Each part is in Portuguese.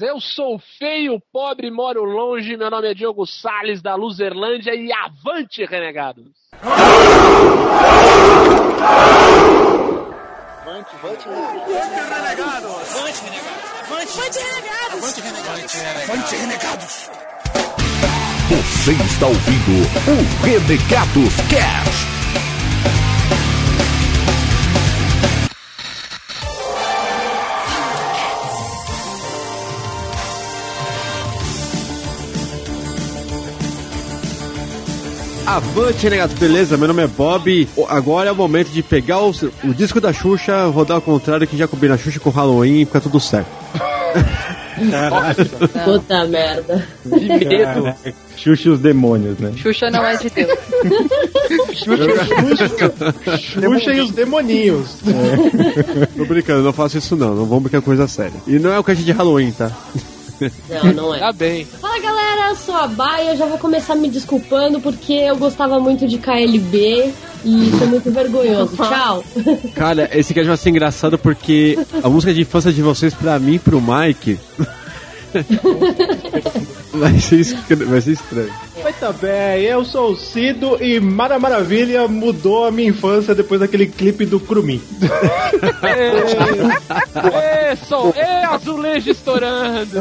Eu sou feio, pobre, moro longe. Meu nome é Diogo Sales da Luzerlândia e avante, renegados! Avante, avante, renegados! Avante, renegados! Avante, renegados! Avante, renegados! Avante, renegados! Você está ouvindo o Renegados Cast. Avante, renegados, beleza? Meu nome é Bob. Agora é o momento de pegar o, o disco da Xuxa, rodar ao contrário, que já combina a Xuxa com Halloween e fica tudo certo. Puta merda. Que medo. Xuxa e os demônios, né? Xuxa não é de Deus. Xuxa, Xuxa e os demoninhos. É. Tô brincando, não faço isso não, não vamos brincar com coisa séria. E não é o cast de Halloween, tá? Não, não é. Tá bem. Fala galera, eu sou a Baia, eu já vou começar me desculpando porque eu gostava muito de KLB e tô muito vergonhoso. Tchau. Cara, esse cast vai ser engraçado porque a música de infância de vocês, pra mim e pro Mike. Vai, ser, estra- vai ser estranho. Muito bem, eu sou o Cido e Mara Maravilha mudou a minha infância depois daquele clipe do Crumim. Ê, sol, ê, azulejo estourando!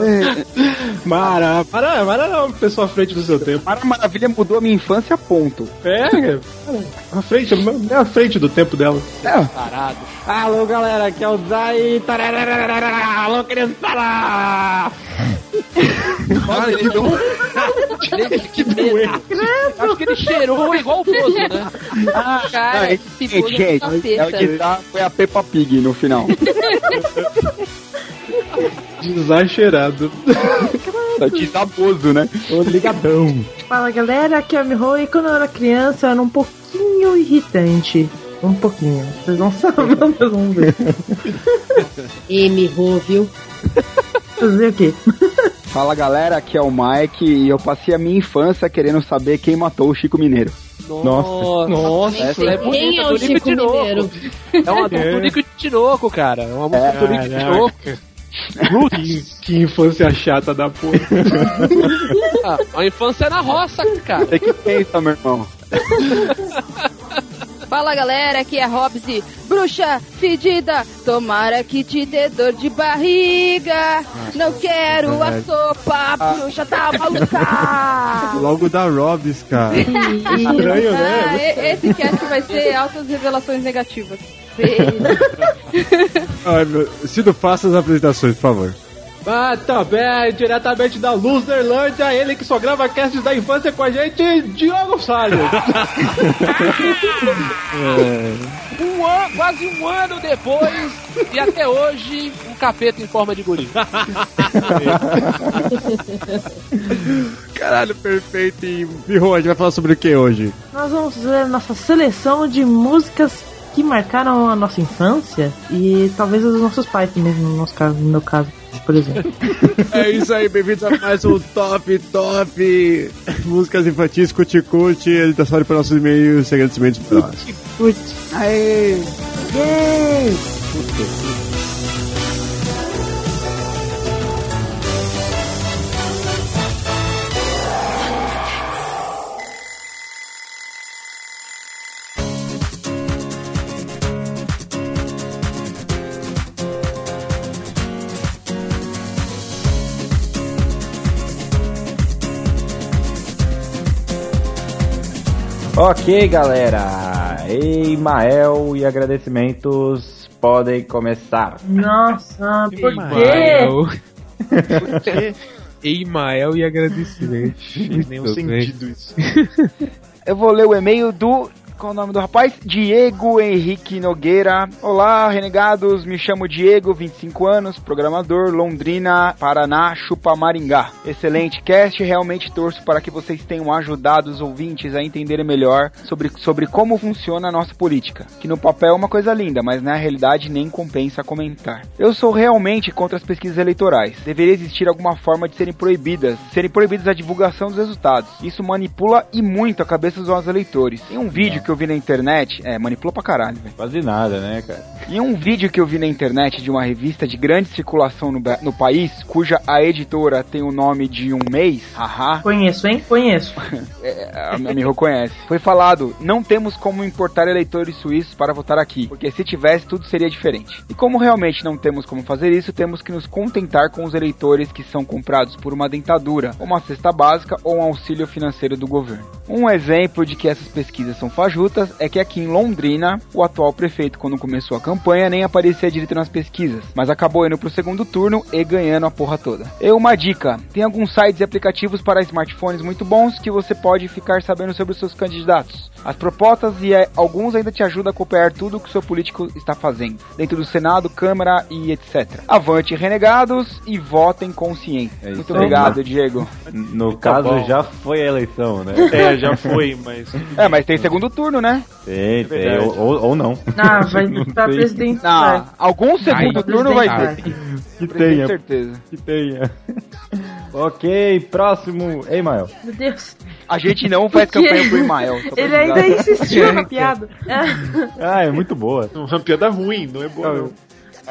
Mara, Mara, Mara é uma pessoa à frente do seu tempo. Mara Maravilha mudou a minha infância, ponto. É, à frente, é à frente do tempo dela. Parado. Alô, galera, aqui é o Zay. Alô, criançada! Olha, ele não... que medo. Acho que ele cheirou igual o Bozo, né? Cara, Ah, esse gente, bozo gente, é o que tá, foi a Peppa Pig no final. Desacheirado. Tá desaboso, né? Ô, ligadão. Fala galera, aqui é a Miho e quando eu era criança eu era um pouquinho irritante. Um pouquinho. Vocês não sabem, mas vão ver. M. viu? Fazer o quê? Fala galera, aqui é o Mike e eu passei a minha infância querendo saber quem matou o Chico Mineiro. Nossa, nossa, essa é Quem bonita, é o Chico. Mineiro? É uma do Tonico Tinoco, cara. É uma música do Tonico Tinoco. Que, que infância chata da porra. Ah, a infância é na roça, cara. Você que pensa, meu irmão? Fala galera, aqui é Robsy. Bruxa fedida, tomara que te dê dor de barriga. Não quero a sopa, bruxa tá maluca. Logo da Robs, cara. Estranho, Ah, né? e- esse cast vai ser altas revelações negativas. Ai, meu... Cido, faça as apresentações, por favor. Ah, bem, diretamente da Luzerlândia, ele que só grava casts da infância com a gente, Diogo Salles. Um ano, quase um ano depois, e até hoje, um capeta em forma de guri. Caralho, perfeito. E, Miho, a gente vai falar sobre o que hoje? Nós vamos fazer nossa seleção de músicas que marcaram a nossa infância e talvez os nossos pais mesmo, no nosso caso, no meu caso, por exemplo. É isso aí, bem-vindos a mais um Top Top Músicas Infantis, Cuti Cuti. Ele tá só para nossos e-mails, agradecimentos próximos. Putz. Aê! Yay! Ok, galera. Ei, Mael e agradecimentos podem começar. Nossa, por quê? Eimael e agradecimento. Fez nenhum sentido isso. Eu vou ler o e-mail do. Qual o nome do rapaz? Diego Henrique Nogueira. Olá, renegados. Me chamo Diego, 25 anos, programador, Londrina, Paraná, Chupa Maringá. Excelente cast. Realmente torço para que vocês tenham ajudado os ouvintes a entenderem melhor sobre, sobre como funciona a nossa política. Que no papel é uma coisa linda, mas na realidade nem compensa comentar. Eu sou realmente contra as pesquisas eleitorais. Deveria existir alguma forma de serem proibidas, serem proibidas a divulgação dos resultados. Isso manipula e muito a cabeça dos nossos eleitores. Em um vídeo que eu eu vi na internet. É, manipulou pra caralho, velho. Quase nada, né, cara? Em um vídeo que eu vi na internet de uma revista de grande circulação no, no país, cuja a editora tem o nome de um mês, haha, Conheço, hein? Conheço. é, a minha amiga conhece. Foi falado: não temos como importar eleitores suíços para votar aqui, porque se tivesse, tudo seria diferente. E como realmente não temos como fazer isso, temos que nos contentar com os eleitores que são comprados por uma dentadura, uma cesta básica ou um auxílio financeiro do governo. Um exemplo de que essas pesquisas são fajutas é que aqui em Londrina, o atual prefeito, quando começou a campanha, nem aparecia direito nas pesquisas, mas acabou indo pro segundo turno e ganhando a porra toda. E uma dica: tem alguns sites e aplicativos para smartphones muito bons que você pode ficar sabendo sobre os seus candidatos, as propostas e eh, alguns ainda te ajudam a acompanhar tudo o que o seu político está fazendo, dentro do Senado, Câmara e etc. Avante, renegados, e votem consciente. É isso muito aí. obrigado, Diego. No Tá caso, bom. já foi a eleição, né? É, já foi, mas. É, mas tem segundo turno, né? Tem, tem, verdade. ou, ou- não. Ah, vai pra sei. presidente. Ah, algum segundo Ai, turno vai ter. Que Tenho tenha, certeza. que tenha. Ok, próximo. Ei, Mael. Meu Deus. A gente não faz Por quê? campanha pro Imael. Ele ainda insistiu na piada. Ah, é muito boa. Uma piada ruim, não é boa. não.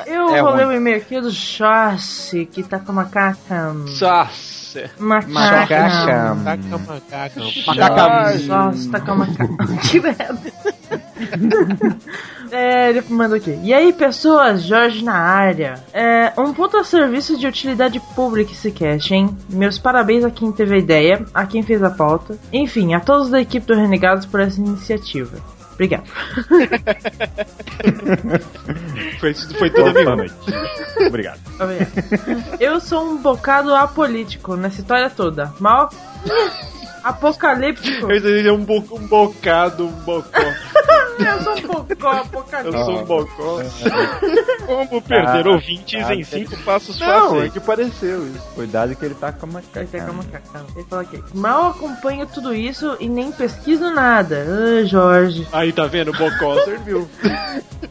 Eu É vou ruim. ler o e-mail aqui do Josh, que tá com macaca. Nossa. Macaca. Taca macaca. Macaca. Josh tá com macaca. Que merda. É, ele mandou aqui. E aí, pessoas, Jorge na área. É, um ponto a serviço de utilidade pública esse cast, hein? Meus parabéns a quem teve a ideia, a quem fez a pauta. Enfim, a todos da equipe do Renegados por essa iniciativa. Obrigado. Foi, foi tudo Boa bem. noite. Obrigado. Obrigado. Eu sou um bocado apolítico nessa história toda. Mal. Apocalíptico. Eu entendi um, bo um bocado, um bocó. Eu sou um bocó apocalíptico. Eu sou um bocó. Como perder Ah, ouvintes ah, em cinco passos Não, é fáceis. que pareceu isso. Cuidado que ele tá com a macaca. Ele tá com a macaca. Ele fala aqui. Mal acompanho tudo isso e nem pesquiso nada. Ah, Jorge. Aí tá vendo? O bocó serviu.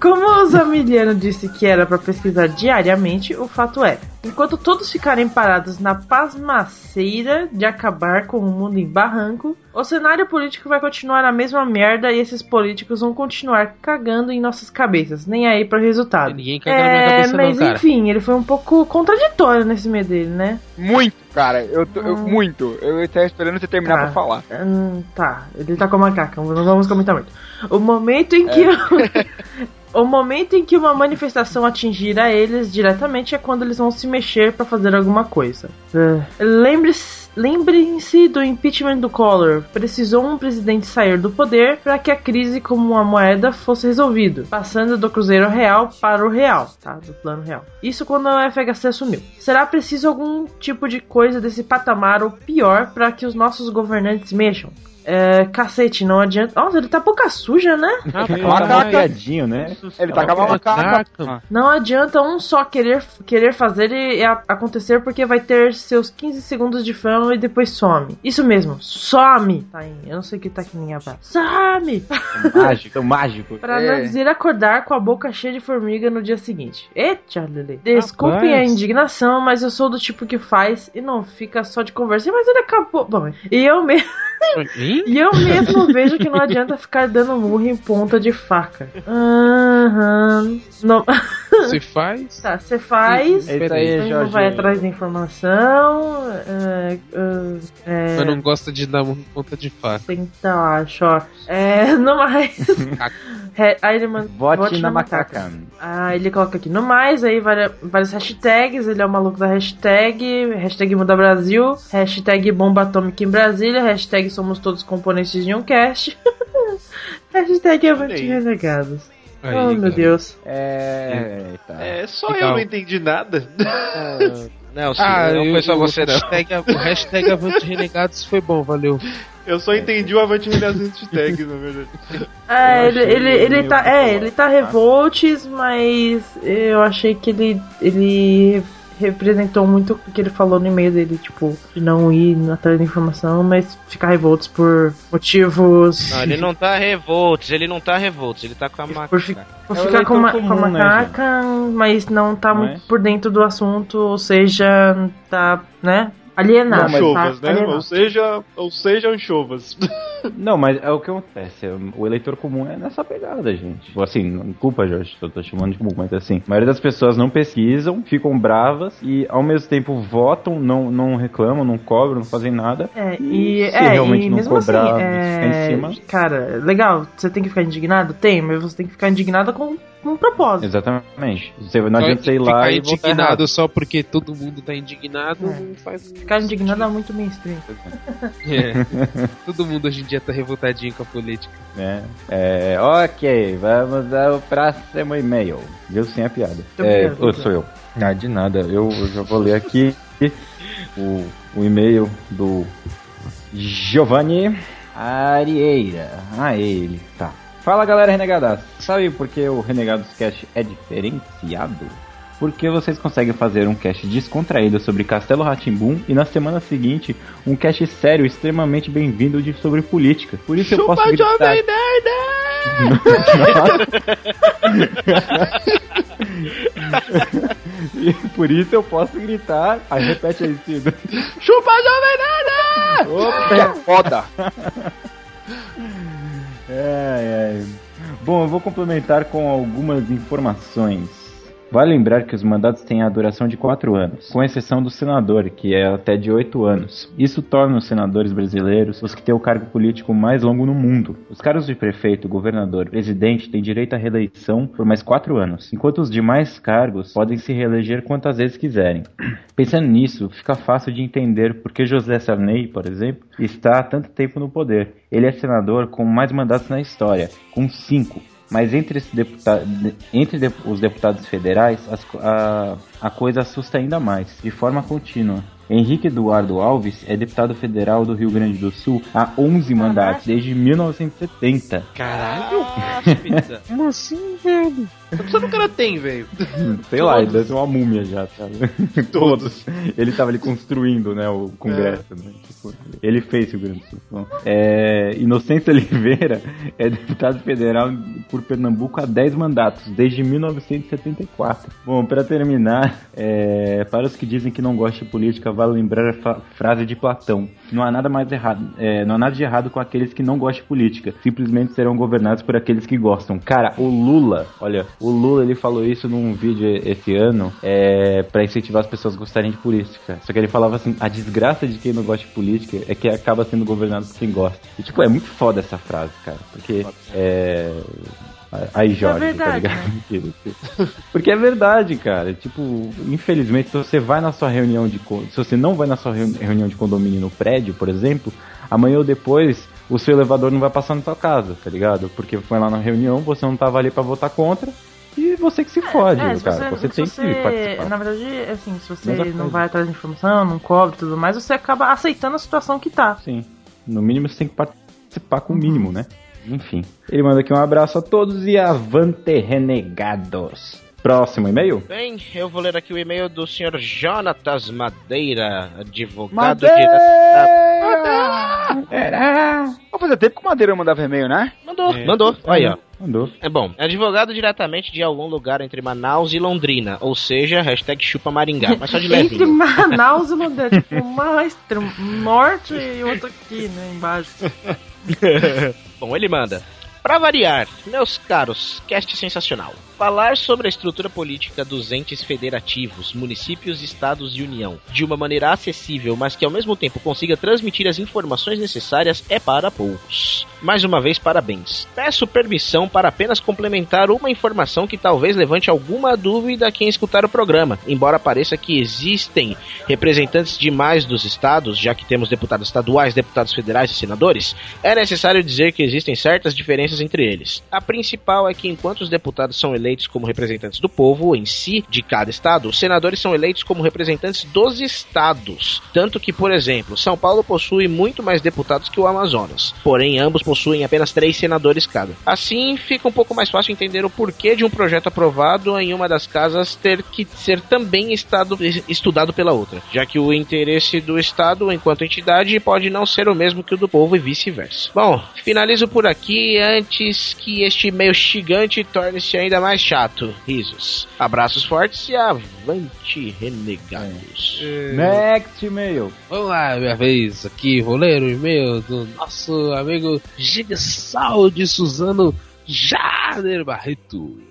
Como o Zamiliano disse que era pra pesquisar diariamente, o fato é: enquanto todos ficarem parados na pasmaceira de acabar com o mundo em barranco, o cenário político vai continuar a mesma merda e esses políticos vão continuar cagando em nossas cabeças, nem aí pro resultado. Ninguém caga na minha É, cabeça mas não, cara. enfim, ele foi um pouco contraditório nesse meio dele, né? Muito, cara. Eu, tô- eu- Hum. muito. Eu estava esperando você terminar Tá. pra falar. Hum, tá, ele tá com a macaca, não vamos comentar muito. O momento em É. que. o momento em que uma manifestação atingir a eles diretamente é quando eles vão se mexer pra fazer alguma coisa. É. Lembre-se. Lembrem-se do impeachment do Collor. Precisou um presidente sair do poder para que a crise como uma moeda fosse resolvido, passando do cruzeiro real para o real, tá? Do plano real. Isso quando o FHC assumiu. Será preciso algum tipo de coisa desse patamar ou pior para que os nossos governantes mexam? É, cacete, não adianta. Nossa, ele tá boca suja, né? Macaca. Piadinho, né? Ele tá com a macaca. Não adianta um só querer, querer fazer e, e a- acontecer porque vai ter seus 15 segundos de fama e depois some. Isso mesmo, some! Tá em, eu não sei o que tá aqui em abraço. Some! Mágico, mágico. Pra É. não dizer acordar com a boca cheia de formiga no dia seguinte. Eita, Lele. Desculpem a indignação, mas eu sou do tipo que faz e não fica só de conversa. Mas ele acabou. Bom, e eu mesmo. E eu mesmo vejo que não adianta ficar dando murro em ponta de faca. Aham. Não. Você faz? Tá, você faz. É isso aí, Não Jorge. vai atrás da informação. É, é, é, Mas não gosta de dar uma ponta de faca. Tenta lá, acho. ó. É, no mais. Re- aí ele manda. Vote, na macaca. Ah, ele coloca aqui no mais, aí várias, várias hashtags, ele é o maluco da hashtag, hashtag Muda Brasil, hashtag Bomba Atômica em Brasília, hashtag Somos Todos Componentes de um Cast, hashtag Avante aí. Renegados. Aí, oh, meu cara. Deus. É. Eita. É, só Legal. eu não entendi nada. Não, sim, Ah, não eu- foi só você, o não. hashtag, o hashtag Avante Renegados foi bom, valeu. Eu só entendi o Avante Renegados hashtag, na verdade. É, Eu ele, ele, ele ele meio tá, é, ele tá revoltes, mas eu achei que ele, ele representou muito o que ele falou no e-mail dele, tipo, de não ir atrás da informação, mas ficar revoltos por motivos. Não, ele não tá revoltos, ele não tá revoltos, ele tá com a Por, macaca. fi- por É o ficar com, ma- comum, com a né, macaca, mas não tá Não muito é? por dentro do assunto, ou seja, tá, né? Alienado. Anchovas, tá? né? Alienado. Ou seja, ou seja, anchovas. Não, mas é o que acontece. O eleitor comum é nessa pegada, gente. Assim, não culpa, Jorge, eu tô chamando de comum, mas assim, a maioria das pessoas não pesquisam, ficam bravas e ao mesmo tempo votam, não, não reclamam, não cobram, não fazem nada. É, e, se é, realmente e não mesmo assim, cobrar, é, em cima. cara, legal, você tem que ficar indignado? Tem, mas você tem que ficar indignado com, com um propósito. Exatamente. Você, não Só adianta ir lá ficar e indignado só porque todo mundo tá indignado É. faz. Ficar indignado é muito mainstream. É. todo mundo hoje em dia tá revoltadinho com a política. É, é, ok, vamos ao próximo e-mail. Viu sem a piada. É, sou eu. Ah, de nada. Eu, eu já vou ler aqui o, o e-mail do Giovanni Arieira. Ah, ele. Tá. Fala galera renegada. Sabe por que o Renegados Cast é diferenciado? Porque vocês conseguem fazer um cast descontraído sobre Castelo Ratimbum e na semana seguinte um cast sério extremamente bem-vindo de sobre política. Por isso eu posso gritar... E por isso eu posso gritar. Aí repete aí, Cido. Chupa Jovem Nerd! Opa! É foda. É, é. Bom, eu vou complementar com algumas informações. Vale lembrar que os mandatos têm a duração de 4 anos, com exceção do senador, que é até de 8 anos. Isso torna os senadores brasileiros os que têm o cargo político mais longo no mundo. Os cargos de prefeito, governador, presidente têm direito à reeleição por mais 4 anos, enquanto os demais cargos podem se reeleger quantas vezes quiserem. Pensando nisso, fica fácil de entender por que José Sarney, por exemplo, está há tanto tempo no poder. Ele é senador com mais mandatos na história, com 5. Mas entre, entre os deputados federais, as a, a coisa assusta ainda mais, de forma contínua. Henrique Eduardo Alves é deputado federal do Rio Grande do Sul há 11 mandatos, desde 1970. Caralho! Como assim, velho? Quantos anos o cara tem, velho? Sei lá, ele deve ser uma múmia já, sabe? Todos. Ele tava ali construindo, né, o Congresso, né? Tipo, ele fez o Rio Grande do Sul. Bom, É, Inocêncio Oliveira é deputado federal por Pernambuco há 10 mandatos, desde 1974. Bom, para terminar, é, para os que dizem que não gostam de política, vale lembrar a frase de Platão. Não há nada mais errado, é, não há nada de errado com aqueles que não gostam de política. Simplesmente serão governados por aqueles que gostam. Cara, o Lula, olha, o Lula ele falou isso num vídeo esse ano, é, para incentivar as pessoas a gostarem de política. Só que ele falava assim, a desgraça de quem não gosta de política é que acaba sendo governado por quem gosta. E tipo, é muito foda essa frase, cara, porque é Aí, Jorge, verdade, tá ligado? Porque é verdade, cara. Tipo, infelizmente, se você vai na sua reunião de. Se você não vai na sua reuni- reunião de condomínio no prédio, por exemplo, amanhã ou depois o seu elevador não vai passar na sua casa, tá ligado? Porque foi lá na reunião, você não tava ali pra votar contra. E você que se fode, É, se cara. Você, se tem você- que participar. Na verdade, assim, se você Mesma não vai atrás de informação, não cobre e tudo mais, você acaba aceitando a situação que tá. Sim. No mínimo você tem que participar com o mínimo, né? Enfim. Ele manda aqui um abraço a todos e avante renegados. Próximo e-mail? Bem, eu vou ler aqui o e-mail do senhor Jonatas Madeira, advogado Madeira! direto. Era. Vou fazer tempo que o Madeira mandava e-mail, né? Mandou, mandou. Olha aí, ó. Mandou. É bom, é advogado diretamente de algum lugar entre Manaus e Londrina, ou seja, hashtag chupa Maringá, mas só de Entre levinho. Manaus e Londrina, tipo, uma extremo, norte e outra aqui, né, embaixo. Bom, ele manda. Pra variar, meus caros, cast sensacional. Falar sobre a estrutura política dos entes federativos, municípios, estados e União, de uma maneira acessível, mas que ao mesmo tempo consiga transmitir as informações necessárias, é para poucos. Mais uma vez, parabéns. Peço permissão para apenas complementar uma informação que talvez levante alguma dúvida a quem escutar o programa, embora pareça que existem representantes demais dos estados, já que temos deputados estaduais, deputados federais e senadores, é necessário dizer que existem certas diferenças entre eles. A principal é que enquanto os deputados são eleitos como representantes do povo em si, de cada estado, os senadores são eleitos como representantes dos estados. Tanto que, por exemplo, São Paulo possui muito mais deputados que o Amazonas, porém ambos possuem apenas três senadores cada. Assim, fica um pouco mais fácil entender o porquê de um projeto aprovado em uma das casas ter que ser também estado, estudado pela outra, já que o interesse do estado enquanto entidade pode não ser o mesmo que o do povo e vice-versa. Bom, finalizo por aqui antes que este meio gigante torne-se ainda mais chato. Risos. Abraços fortes e avante, renegados. Next e-mail. Vamos lá, minha vez aqui, vou ler o e-mail do nosso amigo Gigsal de Suzano Jader Barreto.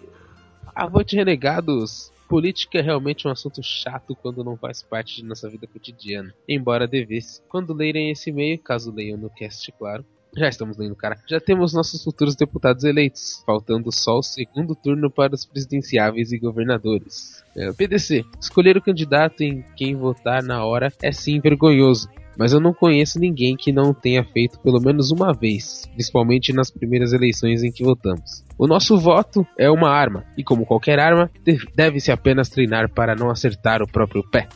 Avante Renegados. Política é realmente um assunto chato quando não faz parte de nossa vida cotidiana, embora devesse. Quando lerem esse e-mail, caso leiam no cast, claro, já estamos lendo, cara. Já temos nossos futuros deputados eleitos, faltando só o segundo turno para os presidenciáveis e governadores. É, PDC, escolher o candidato em quem votar na hora é sim vergonhoso, mas eu não conheço ninguém que não tenha feito pelo menos uma vez, principalmente nas primeiras eleições em que votamos. O nosso voto é uma arma, e como qualquer arma, de- deve-se apenas treinar para não acertar o próprio pé.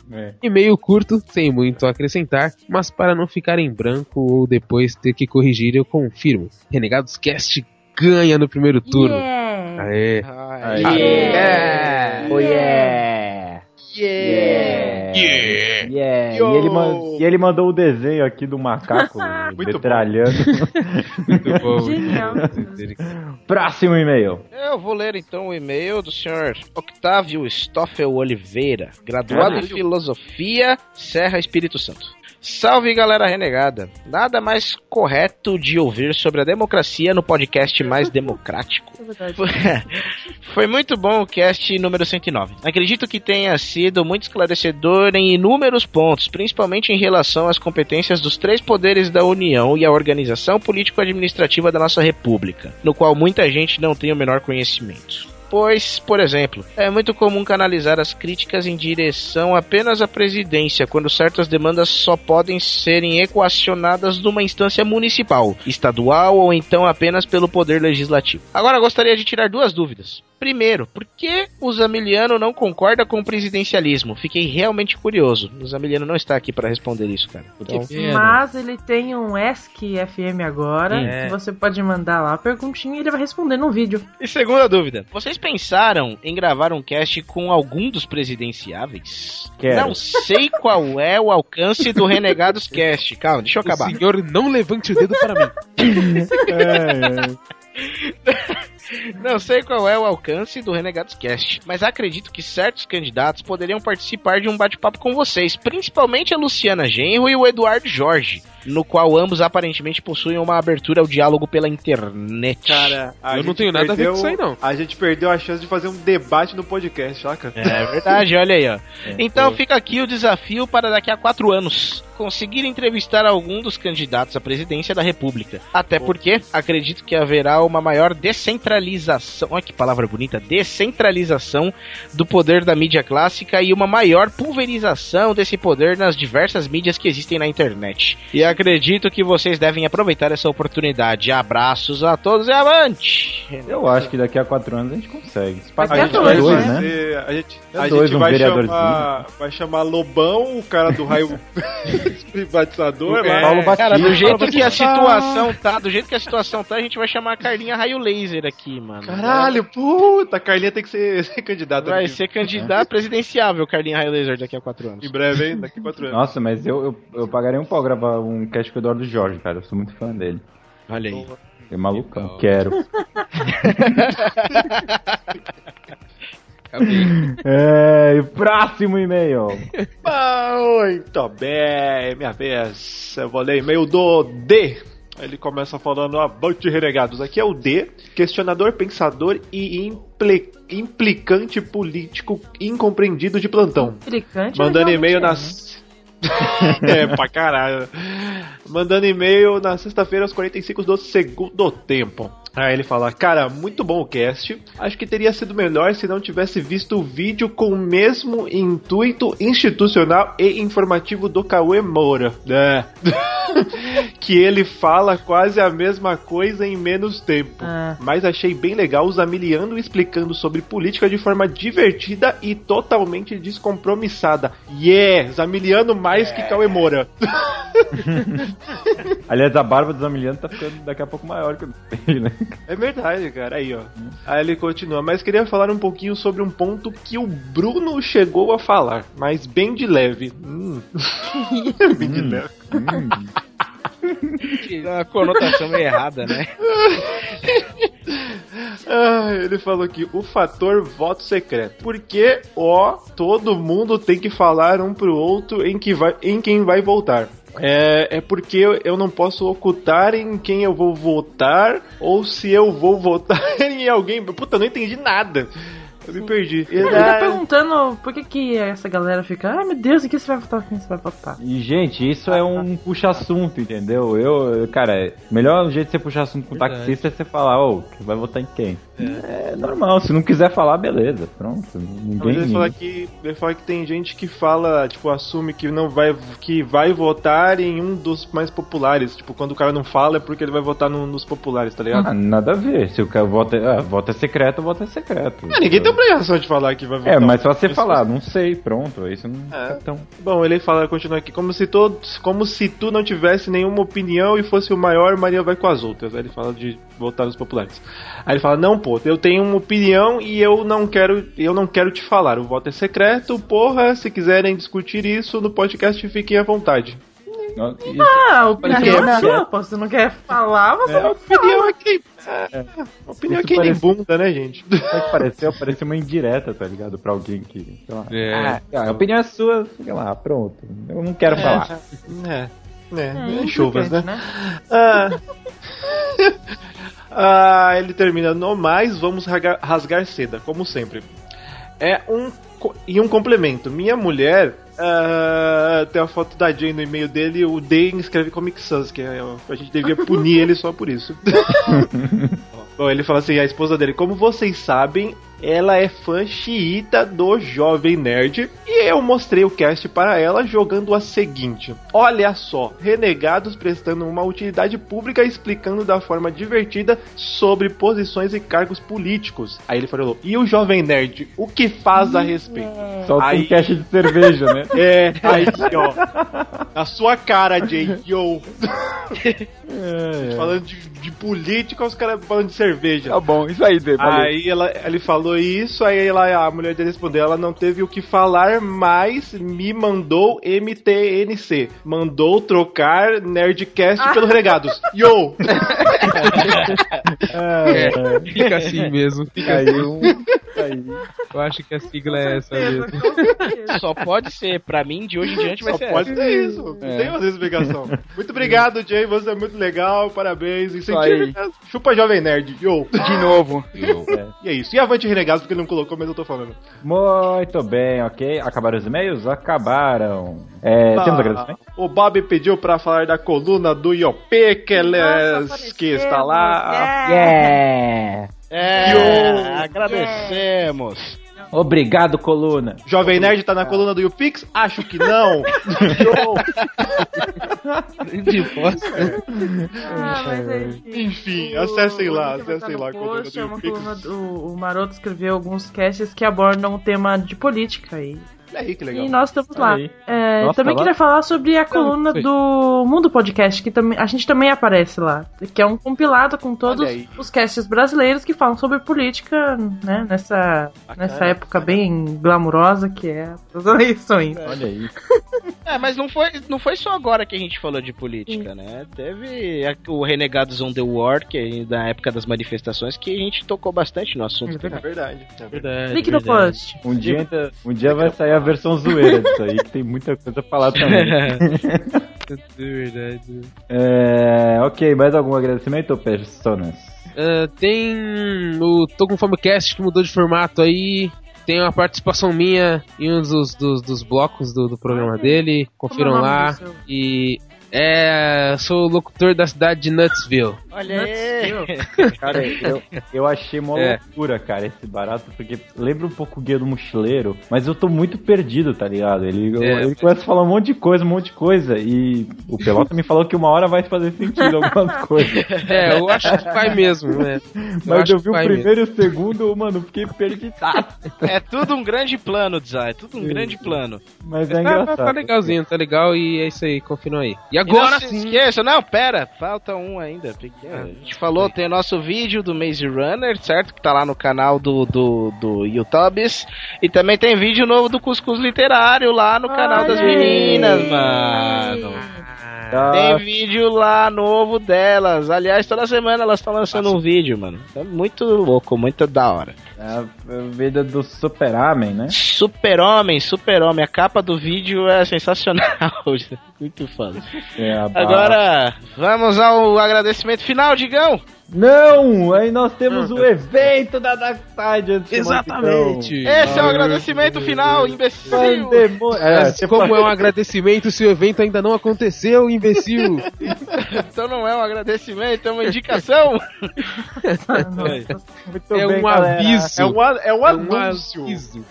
E meio curto, sem muito a acrescentar, mas para não ficar em branco ou depois ter que corrigir, eu confirmo. Renegados Cast ganha no primeiro turno. Aê. Aê. Yeah. Oh yeah. Yeah. Yeah. E, ele man- e ele mandou o desenho aqui do macaco metralhando. Muito bom. Genial. Próximo e-mail. Eu vou ler então o e-mail do senhor Octávio Stoffel Oliveira, graduado em. Filosofia, Serra Espírito Santo. Salve galera renegada! Nada mais correto de ouvir sobre a democracia no podcast mais democrático. Foi, foi muito bom o cast número 109. Acredito que tenha sido muito esclarecedor em inúmeros pontos, principalmente em relação às competências dos três poderes da União e a organização político-administrativa da nossa República, no qual muita gente não tem o menor conhecimento. Pois, por exemplo, é muito comum canalizar as críticas em direção apenas à presidência, quando certas demandas só podem serem equacionadas numa instância municipal, estadual ou então apenas pelo poder legislativo. Agora gostaria de tirar duas dúvidas. Primeiro, por que o Zamiliano não concorda com o presidencialismo? Fiquei realmente curioso. O Zamiliano não está aqui para responder isso, cara. Então, Mas ele tem um ESC FM agora. É. que Você pode mandar lá a perguntinha e ele vai responder no vídeo. E segunda dúvida, vocês pensaram em gravar um cast com algum dos presidenciáveis? Quero. Não sei qual é o alcance do Renegados Cast. Calma, deixa eu acabar. O senhor não levante o dedo para mim. Não sei qual é o alcance do Renegados Cast, mas acredito que certos candidatos poderiam participar de um bate-papo com vocês, principalmente a Luciana Genro e o Eduardo Jorge, no qual ambos aparentemente possuem uma abertura ao diálogo pela internet. Cara, Eu não tenho nada a ver com isso aí, não. A gente perdeu a chance de fazer um debate no podcast, saca? É verdade, olha aí, ó. Então fica aqui o desafio para daqui a quatro anos conseguir entrevistar algum dos candidatos à presidência da República. Até porque acredito que haverá uma maior descentralização. Olha que palavra bonita! Descentralização do poder da mídia clássica e uma maior pulverização desse poder nas diversas mídias que existem na internet. E acredito que vocês devem aproveitar essa oportunidade. Abraços a todos e avante! Eu acho que daqui a quatro anos a gente consegue. Se passar A gente vai dois, fazer- né? A gente, É a gente vai, chamar, vai chamar Lobão, o cara do raio privatizador. É, lá. cara, do jeito que a situação tá, do jeito que a situação tá, a gente vai chamar a Carlinha Raio Laser aqui, mano. Caralho, puta, a Carlinha tem que ser, ser candidata. Vai aqui. ser candidato presidenciável, Carlinha Raio Laser, daqui a quatro anos. Em breve, hein? Daqui a quatro anos. Nossa, mas eu, eu, eu pagaria um pau gravar um cast com o Eduardo Jorge, cara. Eu sou muito fã dele. Olha aí. É malucão. Quero. é, e próximo e-mail. Muito bem, minha vez. Eu vou ler e-mail do D. Ele começa falando Avante Renegados. Aqui é o D, questionador, pensador e impli- implicante político incompreendido de plantão. Implicante, Mandando mas e-mail realmente nas. é, pra caralho. Mandando e-mail na sexta-feira, aos 45 do segundo tempo. Aí ele fala: Cara, muito bom o cast. Acho que teria sido melhor se não tivesse visto o vídeo com o mesmo intuito institucional e informativo do Cauê Moura. É. que ele fala quase a mesma coisa em menos tempo. Ah. Mas achei bem legal o Zamiliano explicando sobre política de forma divertida e totalmente descompromissada. Yeah! Zamiliano mais que Cauê Moura. Aliás, a barba do Zamiliano tá ficando daqui a pouco maior que o dele, né? É verdade, cara. Aí, ó. Aí ele continua. Mas queria falar um pouquinho sobre um ponto que o Bruno chegou a falar, mas bem de leve. Hum. bem de leve. Dá uma conotação meio errada, né? Ah, ele falou aqui, o fator voto secreto. Porque, ó, todo mundo tem que falar um pro outro em, que vai, em quem vai votar. É, é porque eu, eu não posso ocultar em quem eu vou votar ou se eu vou votar em alguém. Puta, eu não entendi nada. Eu me perdi. Ele tá perguntando por que, que essa galera fica, ai meu Deus, em que você vai votar, quem você vai votar? E, gente, isso é um puxa-assunto, entendeu? Eu, cara, melhor jeito de você puxar assunto com o Verdade. taxista é você falar, ô, vai votar em quem? É. normal, se não quiser falar, beleza, pronto. Mas Ninguém. ele fala que ele fala que tem gente que fala, tipo, assume que não vai que vai votar em um dos mais populares. Tipo, quando o cara não fala é porque ele vai votar num dos populares, tá ligado? Ah, nada a ver. Se o cara vota, ah, voto é secreto, voto é secreto. Ah, ninguém tem obrigação de falar que vai votar. É, mas só você falar, não sei, pronto, isso não É. é tão. Bom, ele fala, continua aqui, como se todos, como se tu não tivesse nenhuma opinião e fosse o maior, Maria vai com as outras. Aí ele fala de votar nos populares. Aí ele fala, não, pô, eu tenho uma opinião e eu não quero, eu não quero te falar. O voto é secreto, porra, se quiserem discutir isso no podcast, fiquem à vontade. Ah, opinião é é- sua, pô. Se não quer falar, você É, não opinião fala. aqui. É, opinião Isso aqui nem parece- bunda, né, gente? Sabe que pareceu, pareceu uma indireta, tá ligado? Pra alguém que. Sei lá, É. ah, a opinião é sua, sei lá, pronto. Eu não quero É, falar. É, é, É, é chuvas, né? importante, Ah. Ah, ele termina no mais, vamos rasgar, rasgar seda, como sempre. É um e um complemento. Minha mulher ah, tem a foto da Jane no e-mail dele, o Dane escreve Comic Sans, que é, a gente devia punir ele só por isso. Bom, ele fala assim, a esposa dele, como vocês sabem, ela é fã xiita do Jovem Nerd e eu mostrei o cast para ela jogando a seguinte: Olha só, renegados prestando uma utilidade pública explicando da forma divertida sobre posições e cargos políticos. Aí ele falou: E o Jovem Nerd, o que faz a respeito? Só Aí- com caixa de cerveja, né? É, aí, ó. Na sua cara, Jay. Yo. É, Falando de, de política, os caras falando de cerveja. Tá bom, isso aí, Dê, valeu. Aí ela, ele falou isso, aí ela, a mulher dele respondeu, ela não teve o que falar, mas me mandou MTNC. Mandou trocar Nerdcast pelos regados. Yo! É, fica assim mesmo. Fica assim. Caiu. Eu acho que a sigla é essa mesmo. Só pode ser, pra mim, de hoje em diante vai Só ser pode essa. ser isso. Não tem outra explicação. Muito obrigado, Jay. Você é muito legal. Parabéns. Incentive. aí. Chupa Jovem Nerd. Yo! De novo. É. E é isso. E Avante Renegados, porque ele não colocou, mas eu tô falando. Muito bem, ok. Acabaram os e-mails? Acabaram. É, temos agradecimento? o Bob pediu pra falar da coluna do Iopekeles, que está lá. Yeah! É, agradecemos. Obrigado, coluna. Jovem Nerd tá na coluna do YouPix? Acho que não. De. Ah, mas é Enfim, acessem lá, acessem lá a no coluna post, do é uma coluna do- O Maroto escreveu alguns casts que abordam o tema de política aí. Olha aí, que legal. E nós estamos Olha lá. É, Nossa, também tá queria lá? falar sobre a coluna do Mundo Podcast, que também, a gente também aparece lá. Que é um compilado com todos os casts brasileiros que falam sobre política, né? Nessa, nessa época bem glamurosa que é as eleições. Olha aí. É, mas não foi, não foi só agora que a gente falou de política, né? Teve a- o Renegados on the War, que é da época das manifestações, que a gente tocou bastante no assunto. É verdade. É verdade. Verdade, Link no post. Um dia, um dia vai sair a versão zoeira disso aí, que tem muita coisa a falar também. É verdade. É, ok, mais algum agradecimento, personas? Ah, tem o Tô com Fome Cast que mudou de formato aí. Tem uma participação minha em um dos, dos, dos blocos do, do programa dele. Confiram Como é nome lá. E é. Sou o locutor da cidade de Nutsville. Olha aí! Cara, eu, eu achei mó É. loucura, cara, esse barato, porque lembra um pouco o Guia do Mochileiro, mas eu tô muito perdido, tá ligado? Ele, É. ele começa a falar um monte de coisa, um monte de coisa, e o Pelota me falou que uma hora vai fazer sentido algumas coisas. É, eu acho que vai mesmo, né? Mas eu vi o primeiro e o segundo, mano, fiquei perdido. É tudo um grande plano, Zay, é tudo um grande plano. Mas é Tá, engraçado. tá legalzinho, tá legal e é isso aí, confiram aí. E E agora não se sim. esqueça, não, pera, falta um ainda. A gente falou, tem o nosso vídeo do Maze Runner, certo? Que tá lá no canal do, do, do YouTubes. E também tem vídeo novo do Cuscuz Literário lá no canal das meninas, mano. Tem vídeo lá novo delas. Aliás, toda semana elas estão lançando um vídeo, mano. É muito louco, muito da hora. É a vida do Super-Homem, né? Super-Homem, Super-Homem. A capa do vídeo é sensacional. muito foda. É. Agora, vamos ao agradecimento final, Digão. Não! Aí nós temos o evento da Dark Side antes de Exatamente. então. Esse é o agradecimento final, imbecil. É, Mas você como é um agradecimento se o evento ainda não aconteceu, imbecil? Então não é um agradecimento, é uma indicação. Muito é bem, um aviso. É um, a- é um É um anúncio. aviso.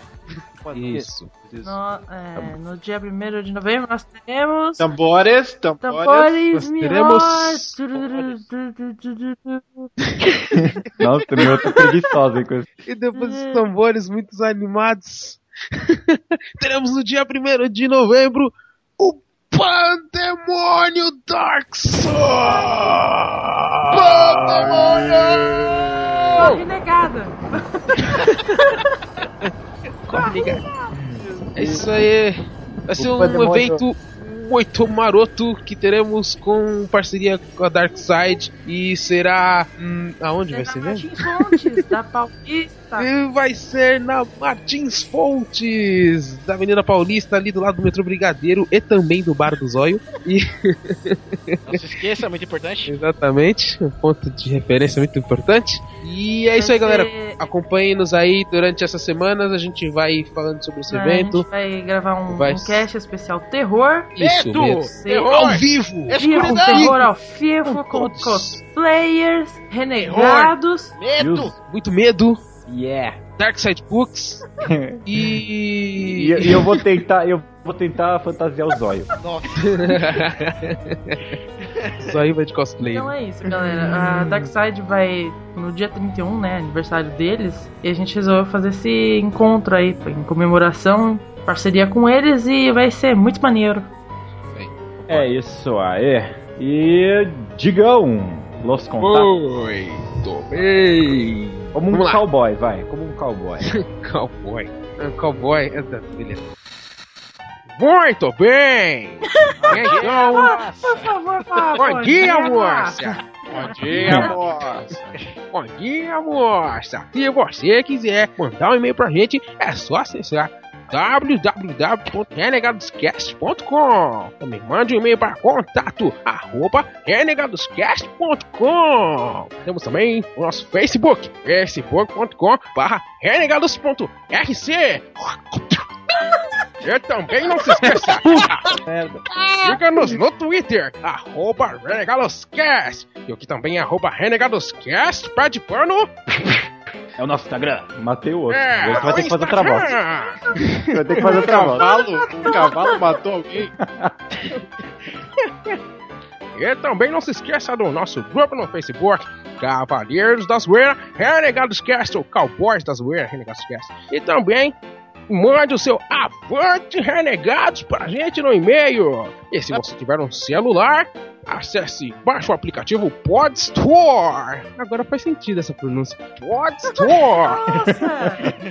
Isso. No, é, no dia 1 de novembro nós teremos. Tambores, tambores. Tambores teremos- Nossa, meu, eu tô preguiçosa hein, com isso. E depois dos tambores muito animados, teremos no dia 1 de novembro o Pandemônio Dark Souls! Corre negada! É isso aí. Vai ser um evento muito maroto que teremos com parceria com a Dark Side e será. Hum, aonde vai ser mesmo? Da Paulista. E vai ser na Martins Fontes, da Avenida Paulista, ali do lado do metrô Brigadeiro e também do Bar do Zóio. E Não se esqueça, é muito importante. exatamente, um ponto de referência muito importante. E é isso aí, galera. Acompanhe-nos aí durante essas semanas. A gente vai falando sobre esse A evento. gente vai gravar um, Vai- um cast especial terror. Isso Medo! mesmo. Terror! Ao vivo! Vivo, terror ao vivo, com todos. cosplayers, renegados. Medo! Muito medo. Yeah. Dark Side Books. E, E. e eu vou tentar, eu vou tentar fantasiar o zóio. Só aí vai de cosplay. Então é isso, galera. A Darkseid vai no dia 31, né? Aniversário deles. E a gente resolveu fazer esse encontro aí em comemoração, parceria com eles e vai ser muito maneiro. É isso aí. E digam, los contatos. Oi, tô bem. Como um Vamos lá. cowboy, vai. Como um cowboy. Cowboy. É, Cowboy. é Beleza. Muito bem! Então, Por favor, fala. bom dia, moça! Bom dia, moça. Bom dia, moça! Se você quiser mandar um e-mail pra gente, é só acessar www.renegadoscast.com Também mande um e-mail para contato arroba renegadoscast.com Temos também o nosso Facebook, facebook.com barra renegados.rc E também não se esqueça, siga-nos no Twitter, arroba renegadoscast. E aqui também é arroba renegadoscast, pé de pano É o nosso Instagram. Matei o outro. É, Você vai ter que fazer outra voz. Instagram. Vai ter que fazer outra voz. cavalo, um cavalo matou alguém. E também não se esqueça do nosso grupo no Facebook, Cavaleiros da Zoeira, Renegados Cast, ou Cowboys da Zoeira, Renegados Cast. E também mande o seu Avante Renegados pra gente no e-mail. E se você tiver um celular, acesse, baixe o aplicativo Pod Store. Agora faz sentido essa pronúncia. Pod Store.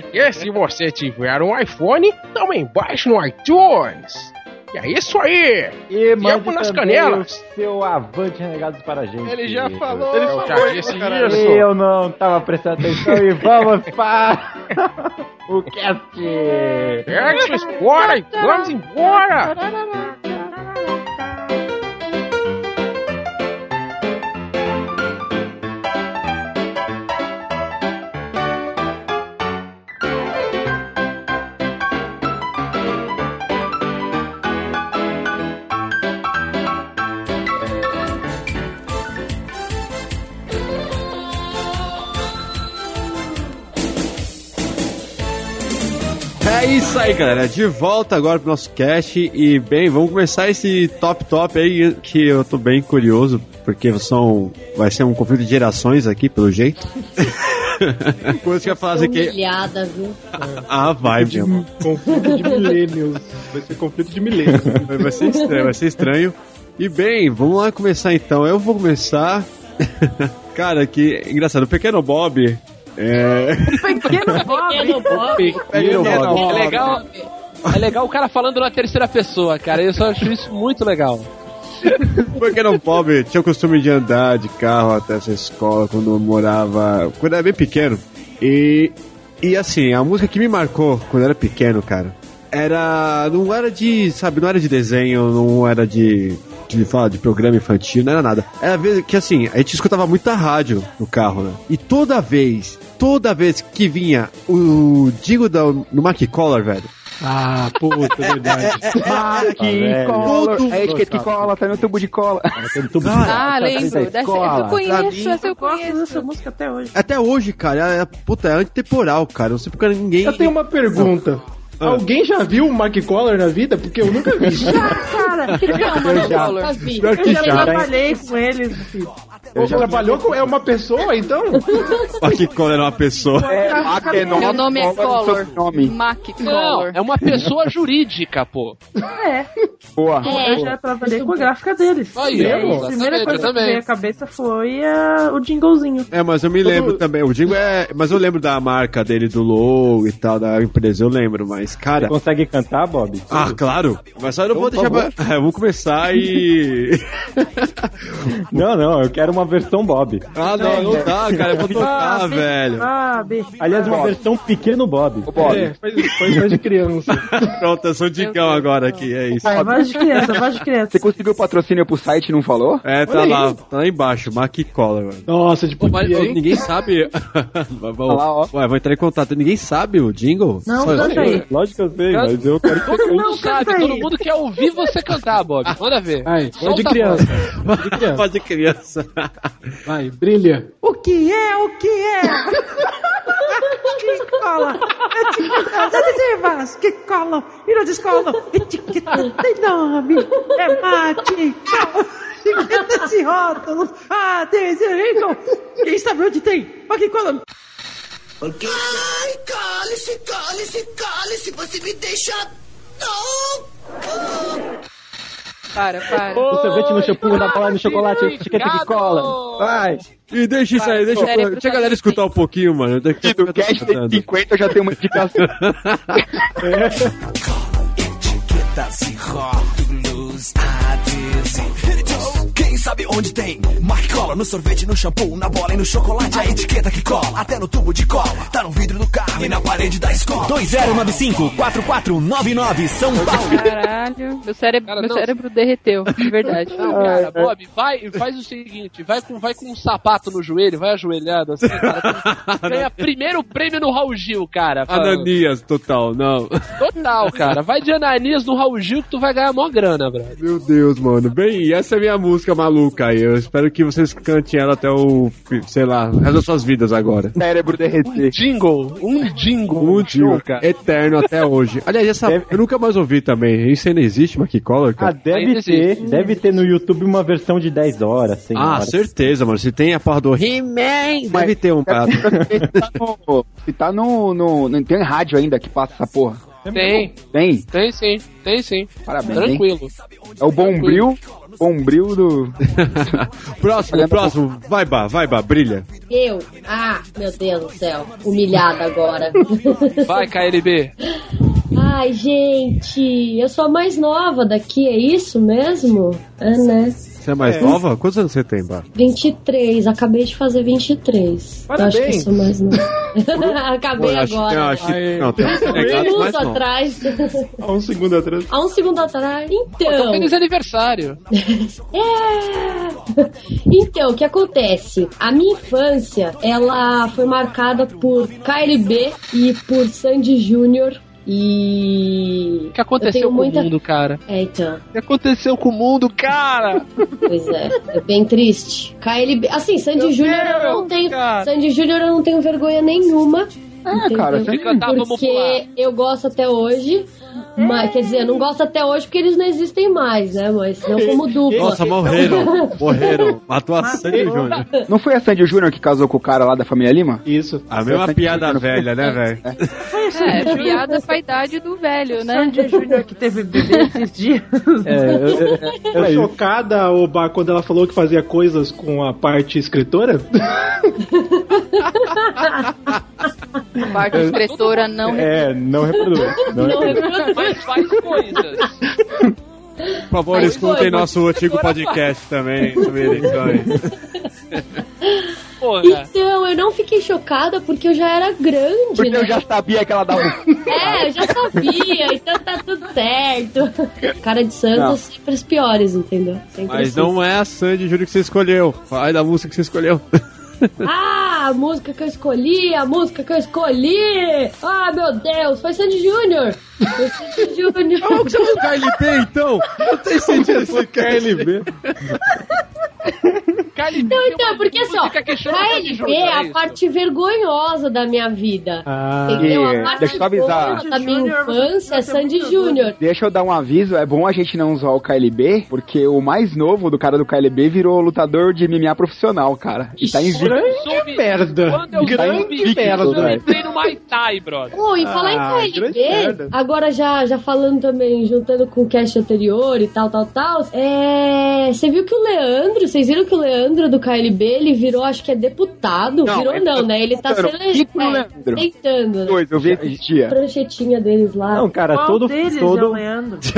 E se você tiver um iPhone, também baixe no iTunes. E é isso aí! E mande Tempo nas canelas. o seu avante renegados para a gente. Ele já falou. Ele Eu já falou disse isso. Eu não tava prestando atenção e vamos para o cast. Espora e vamos embora! É isso aí, galera. De volta agora pro nosso cast. E, bem, vamos começar esse top top aí, que eu tô bem curioso, porque são, vai ser um conflito de gerações aqui, pelo jeito. Coisa que eu ia falar assim que. Humilhada, viu? Ah, vai, meu. Conflito de milênios. Vai ser conflito de milênios. Vai vai ser estranho, vai ser estranho. E bem, vamos lá começar então. Eu vou começar. Cara, que engraçado, o pequeno Bob. É. Pequeno Bob. Pequeno Bob. É, Bob. é legal. É legal o cara falando na terceira pessoa, cara. Eu só acho isso muito legal. Porque era um pobre, tinha o costume de andar de carro até essa escola quando eu morava. Quando eu era bem pequeno. E. E assim, a música que me marcou quando eu era pequeno, cara, era. Não era de. Sabe, não era de desenho, não era de. De falar de programa infantil, não era nada. Era vez que assim, a gente escutava muita rádio no carro, né? E toda vez, toda vez que vinha o Digo da, no Mac Collar, velho. Ah, puta, é verdade. Mark, cola, é a etiqueta que cola, tá no tubo de cola. Ah, lembro. Dessa, eu conheço, essa eu conheço. dessa música até hoje. Até hoje, cara, é, puta, é antemporal, cara. Eu não sei porque ninguém. Eu tenho uma pergunta. Ah. Alguém já viu o Mark Collar na vida? Porque eu nunca vi. Cara, que calma, Eu já. Eu já já. trabalhei com eles, filho. Ou trabalhou com. É uma pessoa, então? Mac Collar era uma pessoa. Meu nome é Collor. Mac Não, Collor. é uma pessoa jurídica, pô. É. Boa. Eu já trabalhei com a gráfica deles. Aí, E aí, a primeira eu coisa que veio à cabeça foi ah, o jinglezinho. É, mas eu me lembro também. O Dingo é. Mas eu lembro da marca dele, do logo e tal, da empresa, eu lembro, mas, cara. Você consegue cantar, Bob? Ah, claro. Mas só eu não vou Então, deixar. por pra- É, vamos começar e. Não, não, eu quero uma versão Bob. Ah, não, não dá, cara. Eu vou tocar, Ah, velho. Ah. Aliás, uma versão pequeno Bob. É, faz, faz mais de criança. Pronto, eu sou Digão agora aqui, é isso. Vai, voz de criança, voz de criança. Você conseguiu patrocínio pro site e não falou? É, tá Olha lá, aí. tá lá embaixo, Mac Collar, mano. Nossa, tipo, Pô, mas hein? ninguém sabe. Vamos, lá, ó. Ué, vou entrar em contato. Ninguém sabe o jingle? Não, Só eu canta sei. aí. Lógico que eu sei, mas eu quero que Todo mundo Não, sabe, canta todo aí. mundo quer ouvir você cantar, Bob. Manda ver. Vai, voz Solta de a criança. Voz de criança. Vai, brilha. O que é, o que é? que cola? Etiquetas adesivas que colam e não descolam. Etiqueta tem nome, é mate. Etiquetas e rótulos adesivam. Quem sabe onde tem? Mas que cola? Ai, cale-se, cale-se, cale-se, você me deixa. Não! Para, para. O sorvete no shampoo, na bola no chocolate, etiqueta que cola. Vai. E deixa isso aí, deixa, deixa a galera escutar um pouquinho, mano. Cast tem cantando. 50, eu já tenho uma indicação. Etiquetas sabe onde tem? Mark Cola no sorvete, no shampoo, na bola e no chocolate. A etiqueta que cola, até no tubo de cola. Tá no vidro do carro e na parede da escola. 2095-4499 São Paulo. Caralho. Meu cérebro, Cara, meu não. cérebro derreteu, de verdade. Não, cara, Bob, vai, faz o seguinte, vai com, vai com um sapato no joelho, vai ajoelhado assim, cara. Ganha primeiro prêmio no Raul Gil, cara. Fala- Ananias, total, não. Total, cara. Vai de Ananias no Raul Gil que tu vai ganhar mó grana, brother. Meu Deus, mano. Bem, essa é a minha música maluca aí. Eu espero que vocês cantem ela até o, sei lá, o resto das suas vidas agora. Cérebro derreter. Jingle, um jingle. Um dia eterno até hoje. Aliás, essa eu nunca mais ouvi também. Isso ainda existe, Mac Collar, Ah, cara? deve Ainda ter. existe. Deve ter no YouTube uma versão de 10 horas, 100 Ah, horas. certeza, mano. Se tem a porra do He-Man, deve ter um prato. Se tá no. Se tá no, no. Não tem rádio ainda que passa essa porra. Tem, Tem? tem sim, tem sim. Parabéns, hein? Tranquilo. É o Bombril. Bombril do. próximo, próximo. Vai, Bah, vai, Bah, brilha. Eu? Ah, meu Deus do céu. Humilhada agora. Vai, KLB. Ai, gente, eu sou a mais nova daqui, é isso mesmo? É, né? Você é mais nova? Quantos anos você tem, Bah? 23, acabei de fazer 23. Eu acho que eu Parabéns. sou mais nova. acabei Pô, acho que- agora. acho que- não, tem uns Um novos. atrás. Há um segundo atrás. Há um segundo atrás. Então, Então. feliz aniversário. É. Então, o que acontece? A minha infância, ela foi marcada por KLB e por Sandy Júnior. E. O que aconteceu com muita- o mundo, cara? É, então. O que aconteceu com o mundo, cara? Pois é, é bem triste. KLB. Assim, Sandy Júnior eu não tenho. Sandy Júnior eu não tenho vergonha nenhuma. Ah, cara, Tem que cantar, vamos pular. Porque eu gosto até hoje. Mas, quer dizer, eu não gosto até hoje porque eles não existem mais, né? Mas não como dupla. Nossa, morreram. Morreram. Matou a Sandy Júnior. Não foi a Sandy Júnior que casou com o cara lá da família Lima? Isso. A mesma piada velha, né, velho? É, piada com a idade do velho, né? Sandy Júnior que teve bebê esses dias. Tô chocada, Oba, quando ela falou que fazia coisas com a parte escritora. A parte escritora não É, não reproduz. Não Não reproduz. Mas faz coisas. Por favor, escutem foi, nosso antigo podcast também sobre eleições. Porra. Então, eu não fiquei chocada porque eu já era grande, Porque né? eu já sabia que ela dava. É, eu já sabia, então tá tudo certo. Cara de santo Não. sempre os piores, entendeu? Sempre Mas assim. não é a Sandy Júnior que você escolheu. Aí da música que você escolheu. Ah, a música que eu escolhi, a música que eu escolhi! Ah, meu Deus, foi Sandy Júnior! Foi Sandy Júnior! Como que você vai KLB então? Não tem sentido esse KLB. Não, então, porque assim, ó, KLB é é a isso. parte vergonhosa da minha vida. Ah, entendeu? A parte deixa eu avisar. da minha infância é Sandy Júnior. Deixa eu dar um aviso, é bom a gente não usar o KLB, porque o mais novo do cara do KLB virou lutador de MMA profissional, cara. E tá invicto. Grande merda. Quando eu Grande soube merda, eu entrei no Muay Thai, brother. Pô, e falar Ah, em. KLB, agora já, já falando também, juntando com o cast anterior e tal, tal, tal, é... Você viu que o Leandro, vocês viram que o Leandro do KLB, ele virou, acho que é deputado? Não, virou ele não, tá né? Ele tá se tentando. elegendo, Fica no Leandro. tentando, né? Dois, eu vi esse dia. Pranchetinha deles lá. Não, cara, Qual todo. deles é todo... o Leandro?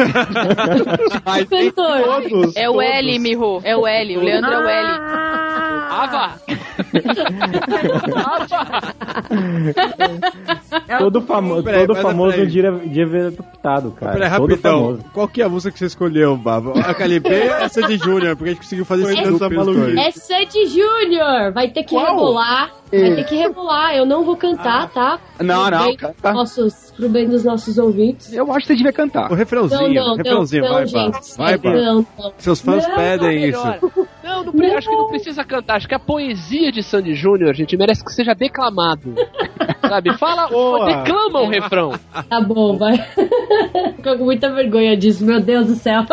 Cantor. Todos, É o todos. L, Miho. É o L. O Leandro é o L. Ava! Todo, famo Peraí, todo famoso dia, dia é deputado, cara. Peraí, todo rapidão. famoso. Qual que é a música que você escolheu, Baba? A KLB é a Sandy Júnior, porque a gente conseguiu fazer esse essa maluquice. É Sandy Júnior! Vai ter que Qual? rebolar. Vai ter que rebolar. Eu não vou cantar, tá? Não, Pro não, canta. Nossos, pro bem dos nossos ouvintes. Eu acho que você devia cantar. O refrãozinho, Não, não, o refrãozinho, não, vai, não. Vai, Baba. Não, não. Seus fãs Não, pedem isso. Não, não, pre- acho que não precisa cantar. Acho que a poesia de Sandy Júnior, gente, merece que seja declamado. Sabe? Fala, Boa. declama o refrão. Tá bom, vai. Fico com muita vergonha disso, meu Deus do céu.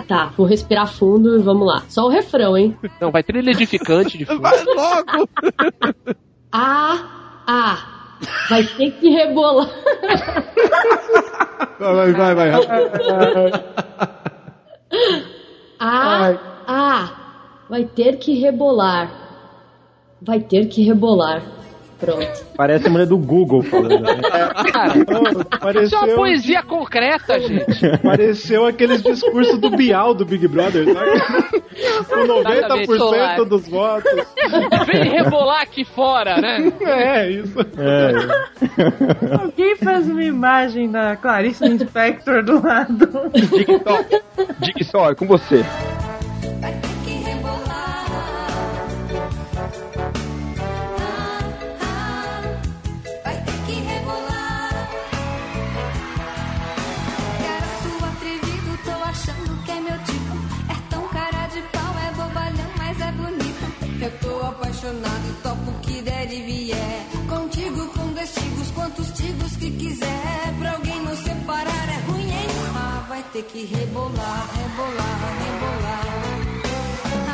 Tá, vou respirar fundo e vamos lá. Só o refrão, hein? Não, vai trilha edificante de fundo. Vai logo! Ah, ah. Vai ter que rebolar. Vai, vai, vai. Ah, ah. Vai ter que rebolar. Vai ter que rebolar. Pronto. Parece a mulher do Google falando. né? Cara, Oh, isso é uma poesia concreta, gente. pareceu aqueles discursos do Bial do Big Brother, sabe? Com Exatamente, 90% dos votos. Vem rebolar aqui fora, né? É, isso. É. Alguém faz uma imagem da Clarice Inspector do lado. Dick Só, é com você. Apaixonado e topo o que der e vier. Contigo com vestigos, quantos tigos que quiser. Pra alguém nos separar é ruim, hein? Ah, vai ter que rebolar, rebolar, rebolar.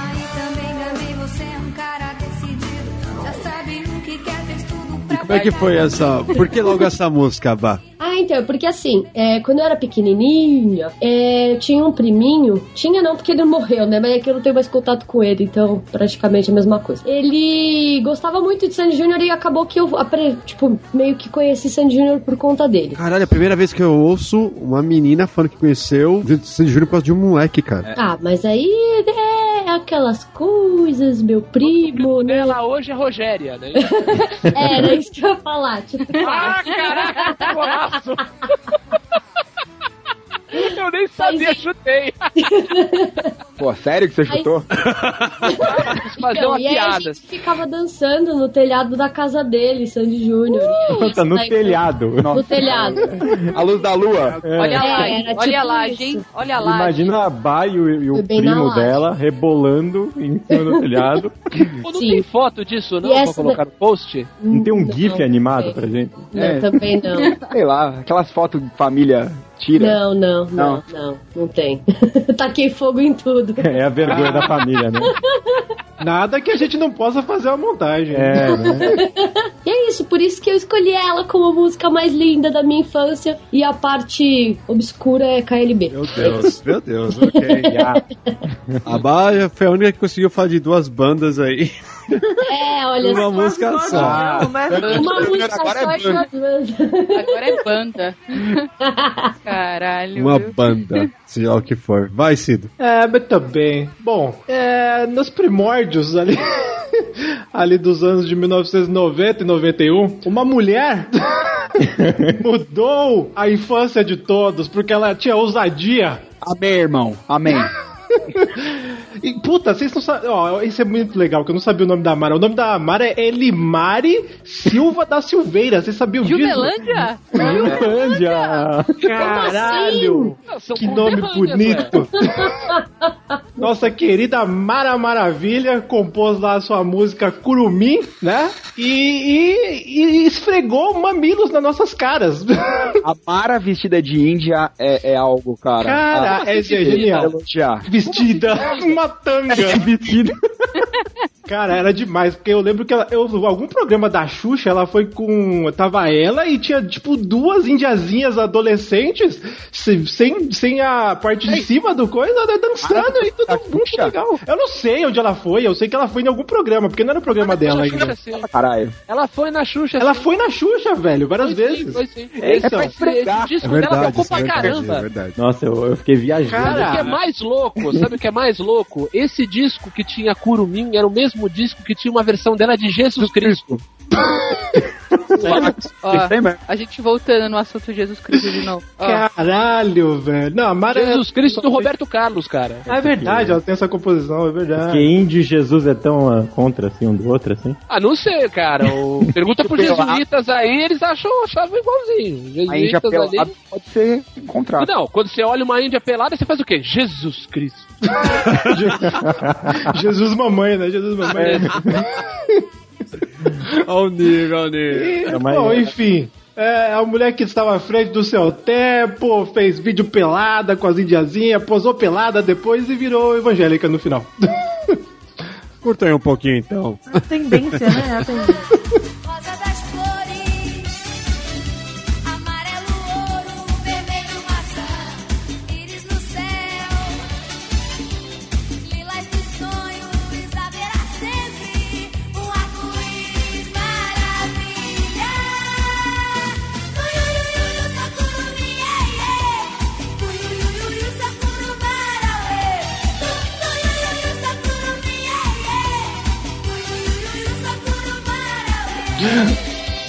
Aí também gamei, você é um cara decidido. Já sabe o que quer, fez tudo pra Como é que foi essa... Por que logo essa música, Bá? Então, porque assim, é, quando eu era pequenininha, é, tinha um priminho, tinha não porque ele morreu, né, mas é que eu não tenho mais contato com ele, então praticamente a mesma coisa. Ele gostava muito de Sandy Júnior e acabou que eu, tipo, meio que conheci Sandy Júnior por conta dele. Caralho, a primeira vez que eu ouço uma menina falando que conheceu Sandy Júnior por causa de um moleque, cara. Ah, mas aí é aquelas coisas, meu primo, né? Ela hoje é Rogéria, né? Era isso que eu ia falar, tipo, Ah, caraca, que! Eu nem sabia, chutei. Pô, sério que você chutou? Fazer Então, uma e aí a piada. gente ficava dançando no telhado da casa dele, Sandy Júnior. aí tá no daí- telhado. No telhado. A luz da lua. Olha lá, É, olha tipo lá, isso. gente. Olha lá. Imagina a Bá e o, e o primo dela rebolando em cima do telhado. Pô, não Sim. tem foto disso, não? E Pra colocar no post? Não tem um Não, GIF não animado tem. pra gente? Não, É. também não. Sei lá, aquelas fotos de família tira. Não, não, não, não, não tem. Taquei fogo em tudo. É a vergonha da família, né? Nada que a gente não possa fazer a montagem. É, né? E é isso, por isso que eu escolhi ela como a música mais linda da minha infância e a parte obscura é KLB. Meu Deus, meu Deus, ok. A Bá foi a única que conseguiu falar de duas bandas aí. É, olha Uma só. música só. Não, né? Uma música Agora só é e duas bandas. Agora é banda. Caralho. Uma viu? banda. seja lá o que for. Vai, Cido. É, mas também. Bom, é, nos primórdios ali, ali dos anos de 1990 e 91, uma mulher mudou a infância de todos porque ela tinha ousadia. Amém, irmão. Amém. E, puta, vocês não sabem. Ó, isso é muito legal, que eu não sabia o nome da Mara. O nome da Mara é Elimari Silva da Silveira. Vocês sabiam disso? Juvelândia? Juvelândia! Caralho! São Que nome bonito! Nossa querida Mara Maravilha compôs lá a sua música Curumim, né? E, e- e esfregou mamilos nas nossas caras. A Mara vestida de Índia é, é algo, cara. Cara, Ah, é genial. Elogiar. Vestida, uma tanga. Vestida. Cara, era demais, porque eu lembro que ela, eu, algum programa da Xuxa, ela foi com. Tava ela e tinha, tipo, duas indiazinhas adolescentes, se- sem, sem a parte de cima do coisa, né, dançando e tudo muito legal. Eu não sei onde ela foi, eu sei que ela foi em algum programa, porque não era o programa dela ainda. Caralho. Ela foi na Xuxa. Ela foi na Xuxa, velho, várias Foi sim, vezes. foi sim. É, Esse, então. esse, esse disco É dela verdade, tocou isso é pra verdade, caramba. é verdade. Nossa, eu, eu fiquei viajando. Sabe o que é mais louco? Sabe o que é mais louco? Esse disco que tinha Curumim era o mesmo disco que tinha uma versão dela de Jesus Cristo. Ó, a gente voltando no assunto Jesus Cristo de novo. Ó, Caralho, velho. Não, a Mara Jesus Cristo do Roberto Carlos, cara. É verdade, ela tem essa composição, é verdade. Porque índio e Jesus é tão ah, contra assim um do outro assim. Ah, não sei, cara. O... Pergunta pros jesuítas aí, eles acham, achavam igualzinho. A Índia Jesuítas ali. pelada pode ser encontrada. Não, quando você olha uma Índia pelada, você faz o quê? Jesus Cristo. Jesus mamãe, né? Jesus mamãe. Olha o nível, olha o nível. Bom, enfim. É, a mulher que estava à frente do seu tempo, fez vídeo pelada com as indiazinhas, posou pelada depois e virou evangélica no final. Curta aí um pouquinho então. A tendência, né? A tendência.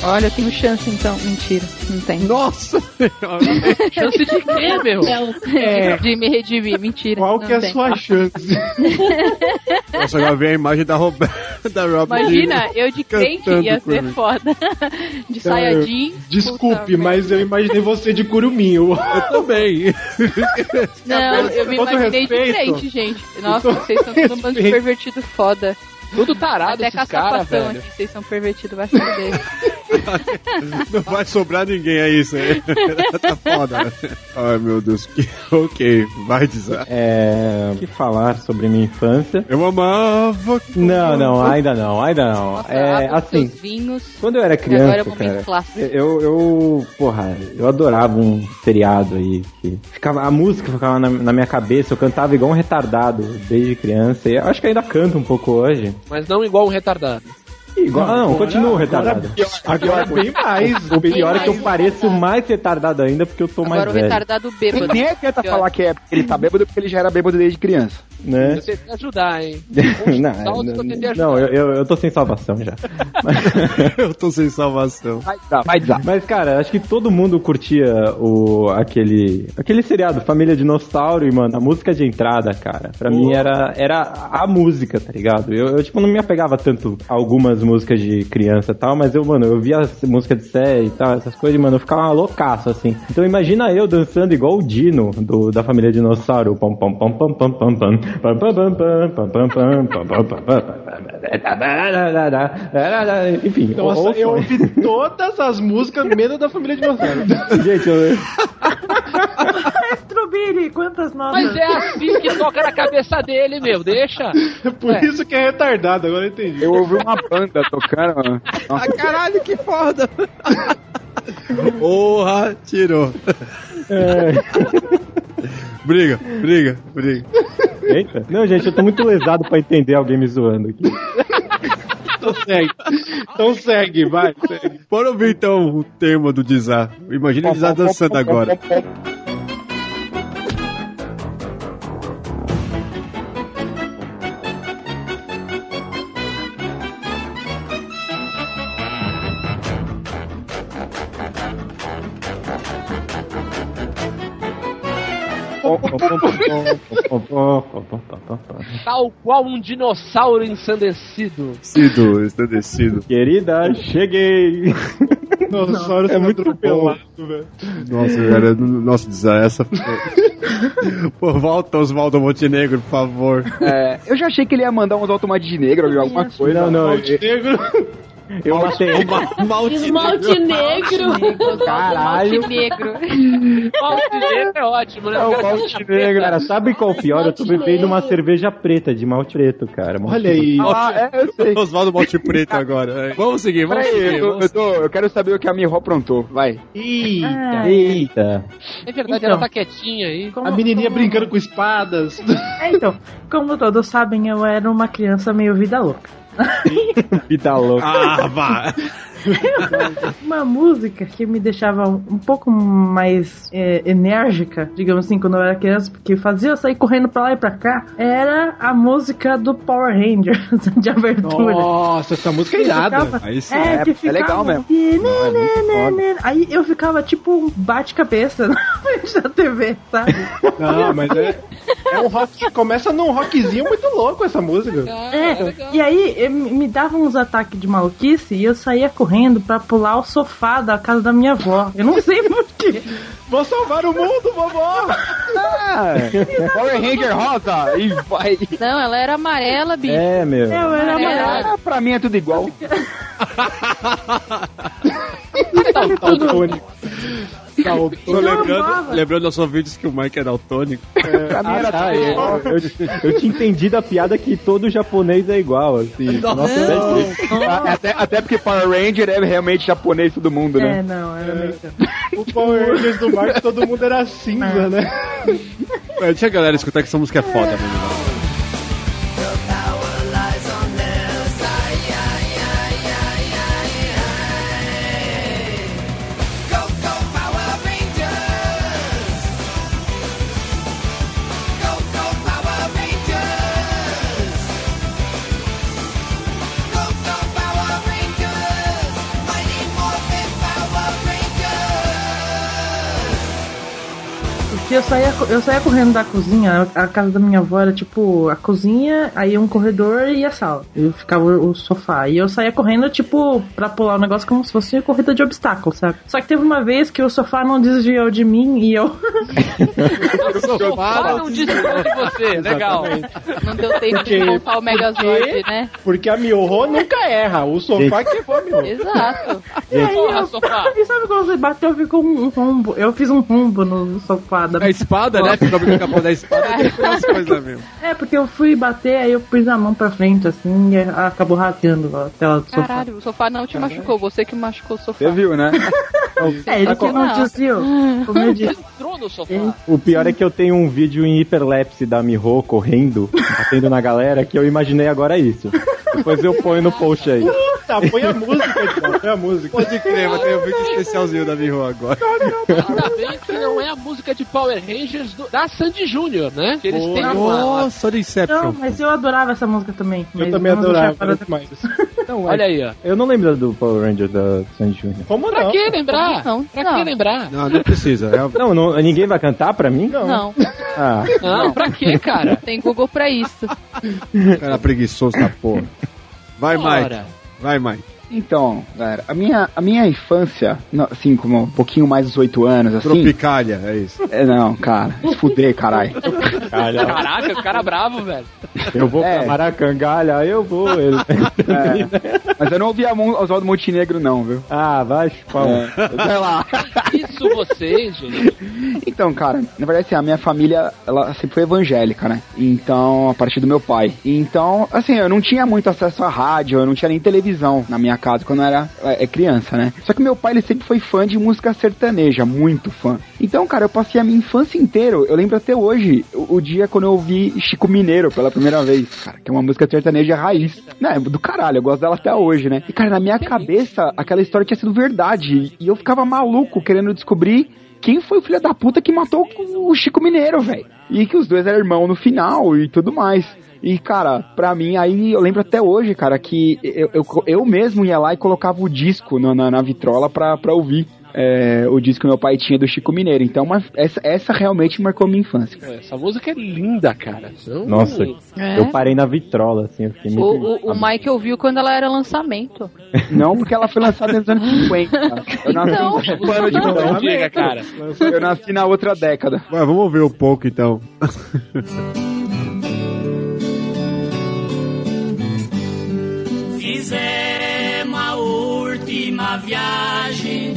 Olha, eu tenho chance então. Mentira, não tem. Nossa! Chance de quê, meu? É. De me redimir, mentira. Qual que é a tem. sua chance? Nossa, agora vem a imagem da Roberta, da Robin. Imagina, eu de crente ia ser mim. foda. De saia jeans. Desculpe, mas eu imaginei você de curuminho. Eu também. Não, eu me todo imaginei de respeito. crente, gente. Nossa, vocês são tudo um bando de pervertido foda. Tudo tarado Até esses caras, velho. aqui, vocês são pervertidos, vai foder. Não vai sobrar ninguém, é isso aí. tá foda. né? Ai, meu Deus. Ok, vai dizer. É. O que falar sobre minha infância? Eu amava. Não, não, ainda não, ainda não. Nossa, É assim. vinhos. Quando eu era criança, agora é cara, clássico. eu, eu, porra, eu adorava um seriado aí que ficava, a música ficava na, na minha cabeça, eu cantava igual um retardado desde criança, e acho que ainda canto um pouco hoje. Mas não igual um retardado. Igual, não, agora- continuo agora retardado. Agora bem mais. O pior é que eu pareço mais retardado ainda porque eu tô mais Agora o velho. retardado bêbado. Nem adianta Pior. falar que é, ele tá bêbado porque ele já era bêbado desde criança. Né? Eu tentei ajudar, hein? não, que eu tentei ajudar. não eu, eu, tô sem salvação já. Eu tô sem salvação. Vai dar, vai dar. Mas, cara, acho que todo mundo curtia o, aquele, aquele seriado, Família Dinossauro, e, mano, a música de entrada, cara, pra mim era, era a música, tá ligado? Eu, eu, tipo, não me apegava tanto a algumas músicas de criança e tal, mas eu, mano, eu via as música de série e tal, essas coisas, mano, eu ficava loucaço, assim. Então imagina eu dançando igual o Dino, do, da Família Dinossauro, pam pam pam pam pam pam pam enfim, Nossa, ou, eu ouvi todas as músicas medo da família de dinossauro. Gente, eu. ouvi. Billy, quantas notas? Mas é assim que toca na cabeça dele, meu, deixa. Por é. isso que é retardado, agora eu entendi. Eu ouvi uma banda tocando. Ah, caralho, que foda! Porra, tirou. É. briga, briga, briga. Eita. Não, gente, eu tô muito lesado pra entender alguém me zoando aqui. Então segue. Então segue, vai, segue. Bora ouvir então o tema do Dizar. Imagina o Dizar dançando agora. Tal qual um dinossauro ensandecido. Sido, estandecido. Querida, cheguei. Nossa, é muito bom. velho. Nossa, cara, nossa, essa. Pô, volta Oswaldo Montenegro, por favor. É, eu já achei que ele ia mandar uns automates de negro ou alguma coisa. Não, não, Negro. Eu matei. Esmalte negro. Caralho. negro. Malte negro é ótimo, né? É o malte negro. Cara, sabe qual é o pior? Eu tô Malte bebendo uma negro. cerveja preta, de malte preto, cara. Olha aí. Ah, é, eu sei. Oswaldo Monte Preto agora. Vamos seguir, vamos Peraí, seguir. eu, tô- vamos eu, tô- eu quero saber o que a Miho aprontou. Vai. Ah, Eita. É verdade, Então. ela tá quietinha aí. como- A menininha como- brincando com espadas. É, então, como todos sabem, eu era uma criança meio vida louca. Vida louca. Ah, vá. Uma música que me deixava um pouco mais é, enérgica, digamos assim, quando eu era criança, porque fazia eu sair correndo pra lá e pra cá, era a música do Power Rangers de abertura. Nossa, essa música é irada. ficava- Aí sim. é, é- que é ficava legal mesmo. Não, é muito foda. Aí eu ficava tipo um bate-cabeça na frente da TV, sabe? Não, mas é, é um rock. Começa num rockzinho muito louco essa música. É, e aí eh, me dava uns ataques de maluquice e eu saía correndo pra pular o sofá da casa da minha avó. Eu não sei porquê. Vou salvar o mundo, vovó! Ah, Power Ranger rosa e vai. Não, ela era amarela, bicho. É, meu. Eu era amarela. Ah, pra mim é tudo igual. Daltônico. Tô Eu lembrando, amava. lembrando nossos vídeos que o Mike é daltônico. Pra mim Ah, era tá, tudo eu, eu, eu tinha entendido a piada que todo japonês é igual, assim. Nossa, Ah, Até, até porque Power Ranger é realmente japonês todo mundo, É, né? não, era americano. O Power Rangers do Mark, todo mundo era cinza, né? É, Deixa a galera escutar que essa música é foda, mano. Porque eu saía, eu saía correndo da cozinha, a casa da minha avó era tipo a cozinha, aí um corredor e a sala. E ficava o sofá. E eu saía correndo, tipo, pra pular o negócio como se fosse uma corrida de obstáculos, sabe? Só que teve uma vez que o sofá não desviou de mim e eu. O sofá não desviou de você. Legal. Não deu tempo Porque- de montar o Megazord, né? Porque a Mioho nunca erra. O sofá que foi a. Exato. E aí Porra, eu, sofá. E sabe quando você bateu, ficou um rombo. Eu fiz um rombo no sofá da A espada, né? Fica brincando com a da espada, as coisas mesmo. É, porque eu fui bater, aí eu pus a mão pra frente, assim, e acabou rasgando a tela do sofá. Caralho, o sofá não te machucou, você que machucou o sofá. Você viu, né? É, ele que não desviou. Como eu disse. Entrou no sofá. O pior é que eu tenho um vídeo em hiperlapse da Miho correndo, batendo na galera, que eu imaginei agora isso. Depois eu ponho no post aí. Tá, põe a música, Edson, põe a música. Pode crer, vai ter um vídeo especialzinho da Miho agora. Ainda bem que não é a música de Power Rangers do- da Sandy Júnior, né? Que eles têm uma... Nossa, do Não, Inception. mas eu adorava essa música também. Eu também adorava, para muito mais. Não, Olha aí, ó. Eu não lembro do Power Ranger da Sandy Júnior. Como Pra não? que lembrar? Não, Pra não. que lembrar? Não, não precisa. É... Não, não, ninguém vai cantar pra mim? Não, Ah, Não, pra que, cara? tem Google pra isso. Cara preguiçoso da porra. Vai, Mike. Ora. Vai, Mike. Então, galera, a minha, a minha infância, assim, como um pouquinho mais dos 8 anos, assim. Tropicália, é isso. É, não, cara. Se fuder, caralho. Caraca, o cara bravo, velho. eu vou É. pra Maracangalha, eu vou. Ele... É, mas eu não ouvi a Mon- Oswaldo Montenegro, não, viu? Ah, vai chupar. É, sei lá. Isso vocês, gente. Então, cara, na verdade, assim, a minha família, ela sempre foi evangélica, né? Então, a partir do meu pai. Então, assim, eu não tinha muito acesso à rádio, eu não tinha nem televisão na minha casa quando eu era é, criança, né? Só que meu pai, ele sempre foi fã de música sertaneja, muito fã. Então, cara, eu passei a minha infância inteira, eu lembro até hoje, o, o dia quando eu ouvi Chico Mineiro pela primeira vez, cara, que é uma música sertaneja raiz. Né, do caralho, eu gosto dela até hoje, né? E, cara, na minha cabeça, aquela história tinha sido verdade. E eu ficava maluco querendo descobrir quem foi o filho da puta que matou o Chico Mineiro, velho. E que os dois eram irmãos no final e tudo mais. E, cara, pra mim, aí eu lembro até hoje, cara, que eu, eu, eu mesmo ia lá e colocava o disco na, na, na vitrola pra, pra ouvir. é, o disco que meu pai tinha do Chico Mineiro. Então, uma- essa, essa realmente marcou minha infância. Pô, Essa música é linda, cara. Não- Nossa, É. eu parei na vitrola, assim, eu fiquei muito... O, o, o Michael viu quando ela era lançamento. Não, porque ela foi lançada nos anos 50. Eu nasci Então. de Não, lançamento. diga, cara. Eu nasci na outra década. Vai, vamos ouvir um pouco então. última viagem,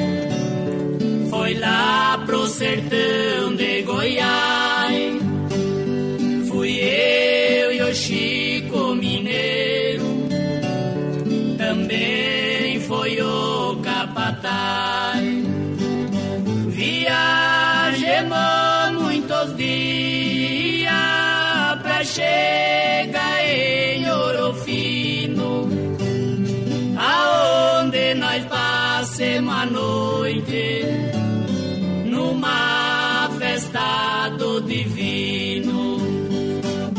foi lá pro sertão de Goiás. Fui eu e o Chico Mineiro, também foi o capataz. Viajemos muitos dias pra chegar passemos a noite numa festa do divino.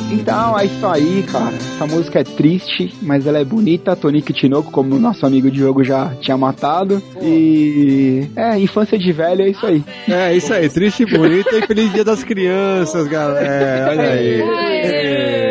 Então é isso aí, cara. Essa música é triste, mas ela é bonita. Tonico e Tinoco, como o nosso amigo Diogo já tinha matado. E. É, infância de velho é isso aí. É, isso aí, triste, bonita e feliz dia das crianças, galera. É, olha aí. É, isso aí.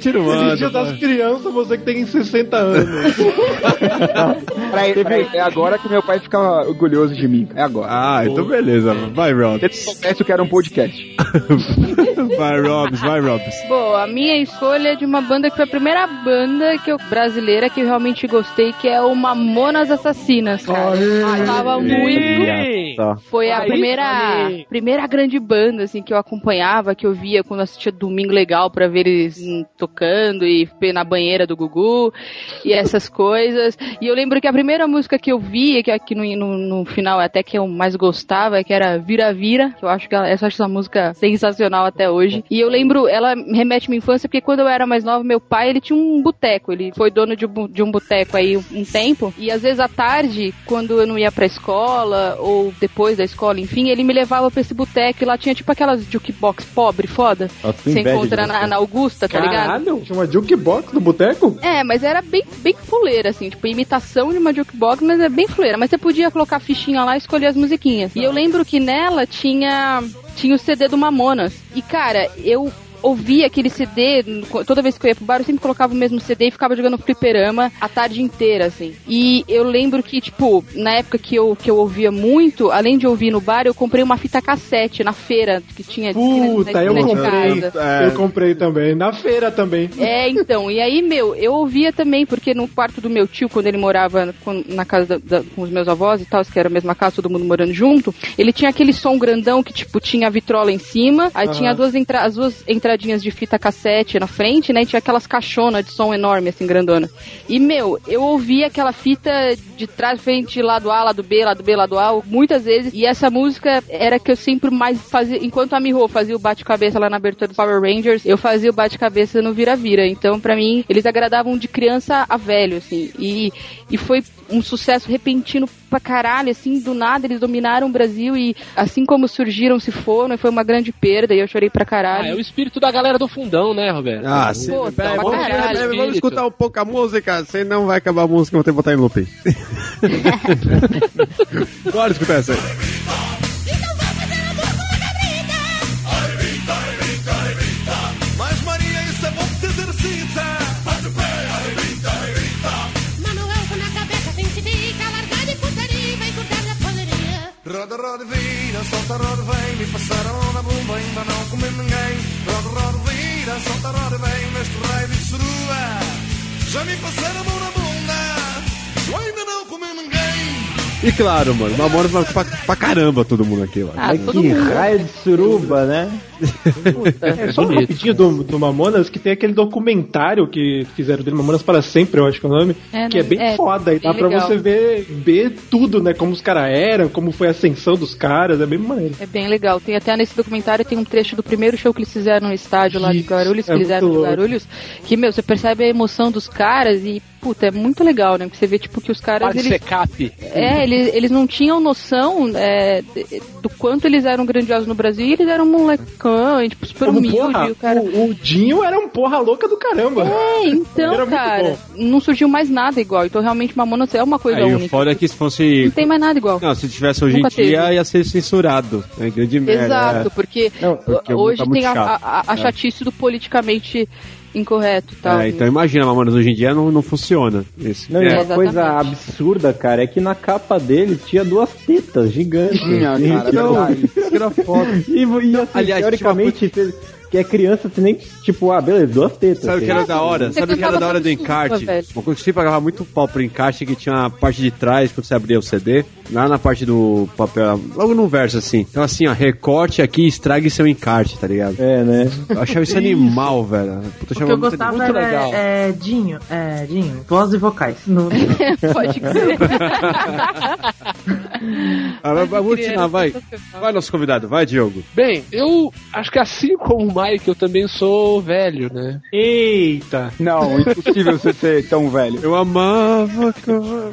Continuando. Dia das crianças, você que tem 60 anos. Peraí, peraí, é agora que meu pai fica orgulhoso de mim. É agora. Ah, então beleza. Vai, Ele Robs. soubesse que era um podcast. Vai, Robs, vai, Robs. Bom, a minha escolha é de uma banda que foi a primeira banda que eu, brasileira que eu realmente gostei, que é o Mamonas Assassinas, cara. Eu gostava muito. Foi a primeira, primeira grande banda assim que eu acompanhava, que eu via quando assistia Domingo Legal pra ver eles hum, tocando e na banheira do Gugu e essas coisas. E eu lembro que a primeira música que eu vi, que aqui no, no, no final até que eu mais gostava, que era Vira Vira, que eu acho que ela, eu acho essa música sensacional até hoje. E eu lembro, ela me remete à minha infância porque quando eu era mais nova, meu pai, ele tinha um boteco, ele foi dono de, um de um boteco aí um tempo, e às vezes à tarde, quando eu não ia pra escola ou depois da escola, enfim, ele me levava pra esse boteco e lá tinha tipo aquelas jukebox pobre, foda. Que Você encontra na, na Augusta, tá ligado? Caralho, tinha uma jukebox no boteco? É, mas era bem, bem fuleira, assim, tipo, imitação de uma jukebox, mas é bem fuleira. Mas você podia colocar a fichinha lá e escolher as musiquinhas. E eu lembro que nela tinha, tinha o CD do Mamonas. E, cara, eu ouvia aquele CD, toda vez que eu ia pro bar, eu sempre colocava o mesmo CD e ficava jogando fliperama a tarde inteira, assim. E eu lembro que, tipo, na época que eu, que eu ouvia muito, além de ouvir no bar, eu comprei uma fita cassete na feira, que tinha Puta, na eu comprei. casa. Eu comprei também. Na feira também. É, então, e aí, meu, eu ouvia também, porque no quarto do meu tio, quando ele morava na casa da- da- com os meus avós e tal, que era a mesma casa, todo mundo morando junto, ele tinha aquele som grandão que, tipo, tinha a vitrola em cima, aí Aham. tinha duas as duas de fita cassete na frente, né, e tinha aquelas caixonas de som enorme, assim, grandona. E, meu, eu ouvia aquela fita de trás, frente, lado A, lado B, lado B, lado A, muitas vezes, e essa música era que eu sempre mais fazia, enquanto a Miho fazia o bate-cabeça lá na abertura do Power Rangers, eu fazia o bate-cabeça no Vira-Vira. Então, pra mim, eles agradavam de criança a velho, assim. E, e foi um sucesso repentino pra caralho, assim, do nada eles dominaram o Brasil e assim como surgiram, se foram, e foi uma grande perda, e eu chorei pra Ah, caralho. é o espírito da galera do fundão, né, Roberto? Ah, sim. Pô, pra vamos, caralho, vamos escutar um pouco a música, senão vai acabar a música, eu vou ter que botar em loop. Bora escutar essa aí. Vira, solta, roda, vem. Me passaram na bomba, ainda não comi ninguém. Roda, roda, vira, solta, roda, vem. Neste raio de surua. Já me passaram a mão na bunda. E claro, mano, Mamonas pra, pra, pra caramba todo mundo aqui, mano. Ai, que raio de suruba, né? É, só um rapidinho do, do Mamonas, que tem aquele documentário que fizeram dele, Mamonas para Sempre, eu acho que é o nome, É, que é não- bem é, foda, e dá bem pra você ver, ver tudo, né, como os caras eram, como foi a ascensão dos caras, é bem maneiro. É bem legal. Tem até nesse documentário tem um trecho do primeiro show que eles fizeram no estádio lá de Guarulhos, que é eles fizeram de. Guarulhos, que, meu, você percebe a emoção dos caras e, puta, é muito legal, né? Porque você vê, tipo, que os caras, eles... É, eles, eles não tinham noção é, do quanto eles eram grandiosos no Brasil e eles eram molecão, tipo, super Como, humilde. porra, o cara... o, o Dinho era um porra louca do caramba. É, então, cara, não surgiu mais nada igual. Então, realmente, Mamonas é uma coisa Aí única. foda é que se fosse. Não tem mais nada igual. Não, se tivesse hoje Nunca em dia, ia ser censurado. É grande merda. Exato, é. porque, porque hoje tá tem a, a, a É. chatice do politicamente incorreto tal. É, então imagina, Mamonas, hoje em dia não, não funciona. Isso. Não, e é. uma coisa absurda, cara, é que na capa dele tinha duas tetas gigantes. Tinha, cara, então, que era foda. E, e assim, Aliás, teoricamente, você- que é criança, você nem, tipo, ah, beleza, duas tetas. Sabe o que era da hora? Sabe o que era da hora do encarte? Uma coisa que você pagava muito pau pro encarte que tinha a parte de trás, quando você abria o CD, lá na parte do papel, logo no verso assim. Então assim, ó, recorte aqui e estrague seu encarte, tá ligado? É, né? Eu achava isso animal, velho. Puta, O que eu gostava muito era legal. é, Dinho, é, Dinho, vozes e vocais. No... Pode crer. Ah, vai, vai, vamos ensinar, vai. Vai, nosso convidado, vai, Diogo. Bem, eu acho que assim como o Mike, eu também sou velho, né? Eita! Não, impossível você ser tão velho. Eu amava.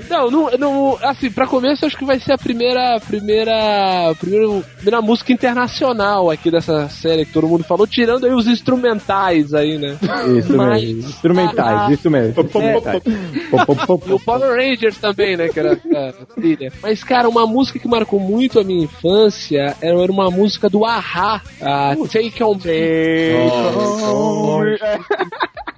Não, não, não, assim, pra começo acho que vai ser a primeira, primeira, primeira, primeira música internacional aqui dessa série que todo mundo falou, tirando aí os instrumentais aí, né? Isso Mas- mesmo. Instrumentais, Ah, isso mesmo. Pop, E o Power Rangers também, né? Que era a trilha. Mas, cara, uma música que marcou muito a minha infância era era uma música do Ahá, a Take On Me.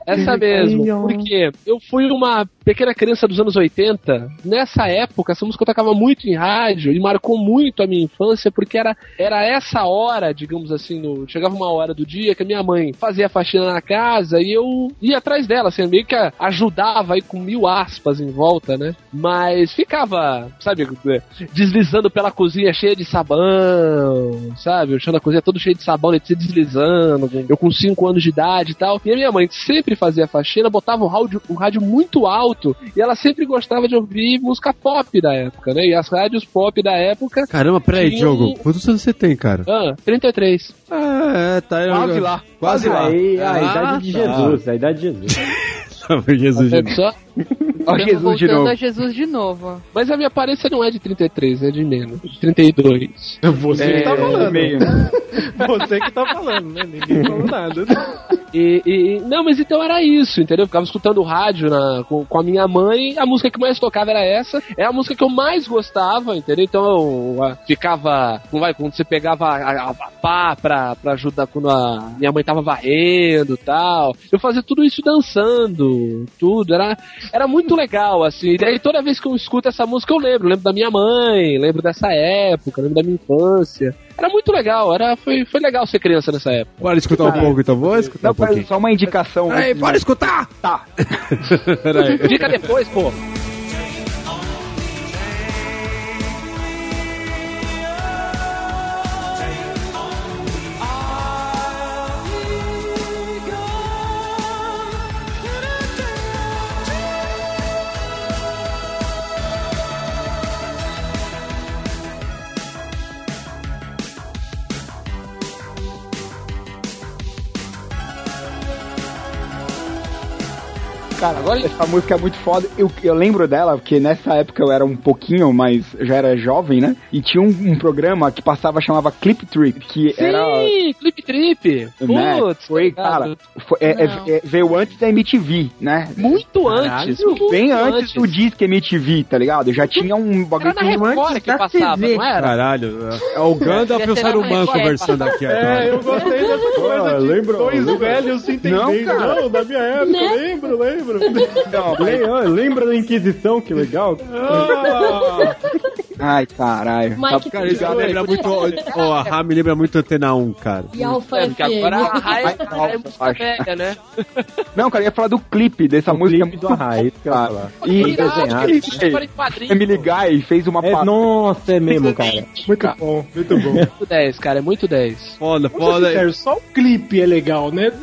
Essa mesmo. Porque eu fui uma pequena criança dos anos 80. Nessa época, essa música tocava muito em rádio e marcou muito a minha infância, porque era, era essa hora, digamos assim, no, chegava uma hora do dia que a minha mãe fazia a faxina na casa e eu ia atrás dela, assim, meio que a- ajudava aí com mil aspas em volta, né? Mas ficava, sabe, deslizando pela cozinha cheia de sabão, sabe? Deixando a cozinha toda cheia de sabão, né? se deslizando. Eu com 5 anos de idade e tal. E a minha mãe sempre fazia faxina, botava o rádio, o rádio muito alto e ela sempre gostava de ouvir música pop da época, né? E as rádios pop da época. Caramba, peraí, tinham- Diogo. Quantos anos você tem, cara? Ah, 33. Ah, é, tá. eu- Quase lá. Quase lá. Aí, a Ah, idade de tá. Jesus, a idade de Jesus. Jesus Tá de só? Ó, Estamos Jesus de novo. a Jesus de novo. Mas a minha aparência não é de 33, é de menos. De 32. Você É, que tá falando. meio. Você que tá falando, né? Ninguém falou nada. E, e- não, mas então era isso, entendeu? Eu ficava escutando rádio na, com, com a minha mãe, a música que mais tocava era essa, é a música que eu mais gostava, entendeu? Então eu ficava, não vai, quando você pegava a, a, a pá pra, pra ajudar quando a minha mãe tava varrendo tal, eu fazia tudo isso dançando, tudo, era, era muito legal, assim, e daí toda vez que eu escuto essa música eu lembro, lembro da minha mãe, lembro dessa época, lembro da minha infância, era muito legal, era, foi, foi legal ser criança nessa época. Bora escutar um pouco, então. Vou escutar Não, um pouquinho. só uma indicação. De bora escutar! Tá. Fica depois, pô. Cara, agora essa música é muito foda. Eu, eu lembro dela, porque nessa época eu era um pouquinho mais. já era jovem, né? E tinha um, um programa que passava, chamava Clip Trip, que era. Sim, Clip Trip. Né? Putz, Foi, tá cara, foi- é- é- é- veio antes da MTV, né? Muito Caralho, antes, muito Bem antes, antes. do Disque MTV, tá ligado? Já tinha um bagulho Era na Record que passava, não era? Caralho, é o Gandalf e o Saruman conversando aqui agora. É, eu gostei dessa conversa de lembra- dois lembra- velhos se entendendo. Não, cara. Não, da minha época, Né? lembro, lembro. Não, Le- ó, Lembra da Inquisição? Que legal. Ah, Ai, caralho. Mike Cara, isso me lembra muito. Ó, a Ra me lembra muito Antena 1, cara. e Alfa É, porque agora a Vai, é música acho. velha, né? Não, cara, eu ia falar do clipe dessa música. clipe do Arraia, isso que eu ia falar. E desenhado. Quadrinho. Emily Guy fez uma É, nossa, é mesmo, cara. muito bom, muito bom. Muito 10, cara, é muito 10. Foda, foda. só o clipe é legal, né?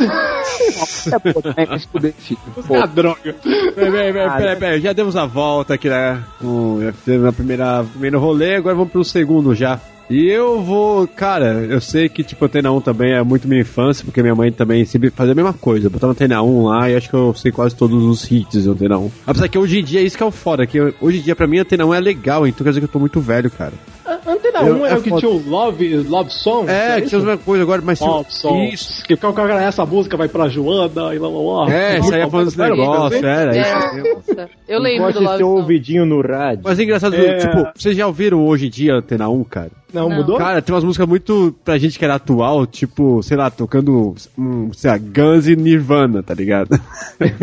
É, pô, é, droga. Peraí, peraí, peraí, já demos a volta aqui, né? Com, já fizemos a primeira primeiro rolê, agora vamos pro segundo já. E eu vou, cara, eu sei que tipo, Antena 1 também é muito minha infância, porque minha mãe também sempre fazia a mesma coisa. Botava Antena 1 lá e acho que eu sei quase todos os hits do Antena 1. Apesar que hoje em dia, isso que é o foda, que hoje em dia pra mim Antena 1 é legal, então quer dizer que eu tô muito velho, cara. A Antena Eu- 1 é, é o que foda. tinha o Love, Love Song? É, que tinha uma coisa agora, mas Love Song. isso. Que o cara, essa música vai pra Joana e lá lá lá. É, saía falando esse negócio, era isso. Nossa, eu lembro do Love ter um Song. ouvidinho no rádio. Mas é engraçado, É. tipo, vocês já ouviram hoje em dia Antena 1, cara? Não, Não. mudou? Cara, tem umas músicas muito pra gente que era atual, tipo, sei lá, tocando, um, sei lá, Guns e Nirvana, tá ligado?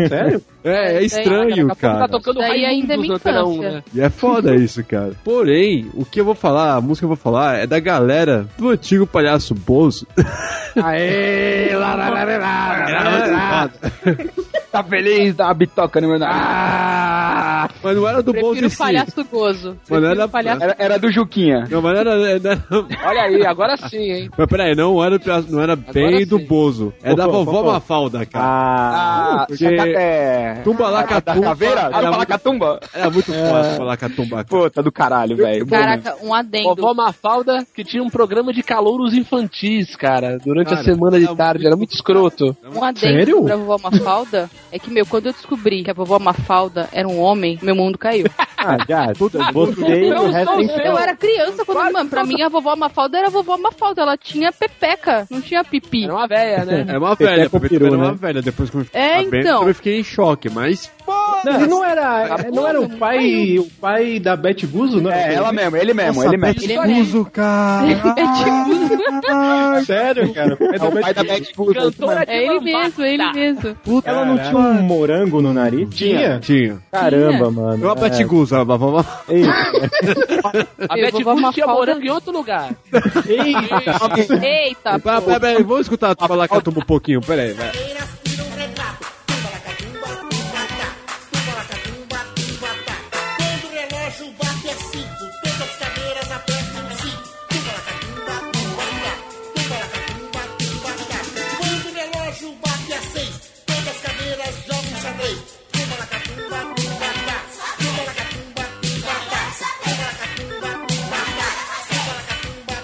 Sério? É, é estranho, cara. tá tocando Daí ainda é minha no Antena 1, infância. né? E é foda isso, cara. Porém, o que eu vou falar, a música que eu vou falar é da galera do antigo palhaço Bozo. Aê! Lá, lá, lá, lá, lá, lá, lá. Tá feliz? Dá uma bitoca no meu nariz. Ah! Mas não era do Bozo Prefiro em o si. palhaço gozo. Mano, era- palhaço Era, era do Juquinha. Não, mas era, não era- Olha aí, agora sim, hein? Mas peraí, não era, não era bem Agora do sim. Bozo. É da vovó. Mafalda, cara. Ah, porque- é. Tumba lá Da caveira? Era, Ah, do muito, Malacatumba? era muito foda falar catumba. cara. Puta do caralho, velho. Caraca, um adendo. Vovó Mafalda, que tinha um programa de calouros infantis, cara, durante Cara, a semana de é tarde. Era muito escroto. Um adendo Sério? sobre a vovó Mafalda é que, meu, quando eu descobri que a vovó Mafalda era um homem, meu mundo caiu. Ah, já. E o resto tem Eu era criança quando, mano, pra mim a vovó Mafalda era a vovó Mafalda. Ela tinha pepeca, não tinha pipi. Era uma véia, né? É uma velha, porque peru, era uma né? velha. Depois que eu fiquei É, sabendo, então. eu fiquei em choque, mas. Não, ele não era, não era o pai, o pai da Beth Buzo, não? É, ela mesmo, ele mesmo, Nossa, ele mesmo. Beth Ele é Buzo, cara. Sério, cara. É o pai da Beth Buzo. Cantora É ele mesmo, é ele mesmo. Ela não tinha um morango no nariz? Tinha. Tinha. Caramba, mano. Eu a Beth Guzo, a vovó. É. A Eu Beth Bush tinha morango em outro lugar. Eita, Pera, pera, pera, vamos escutar a tua lá catumba um pouquinho, peraí, vai.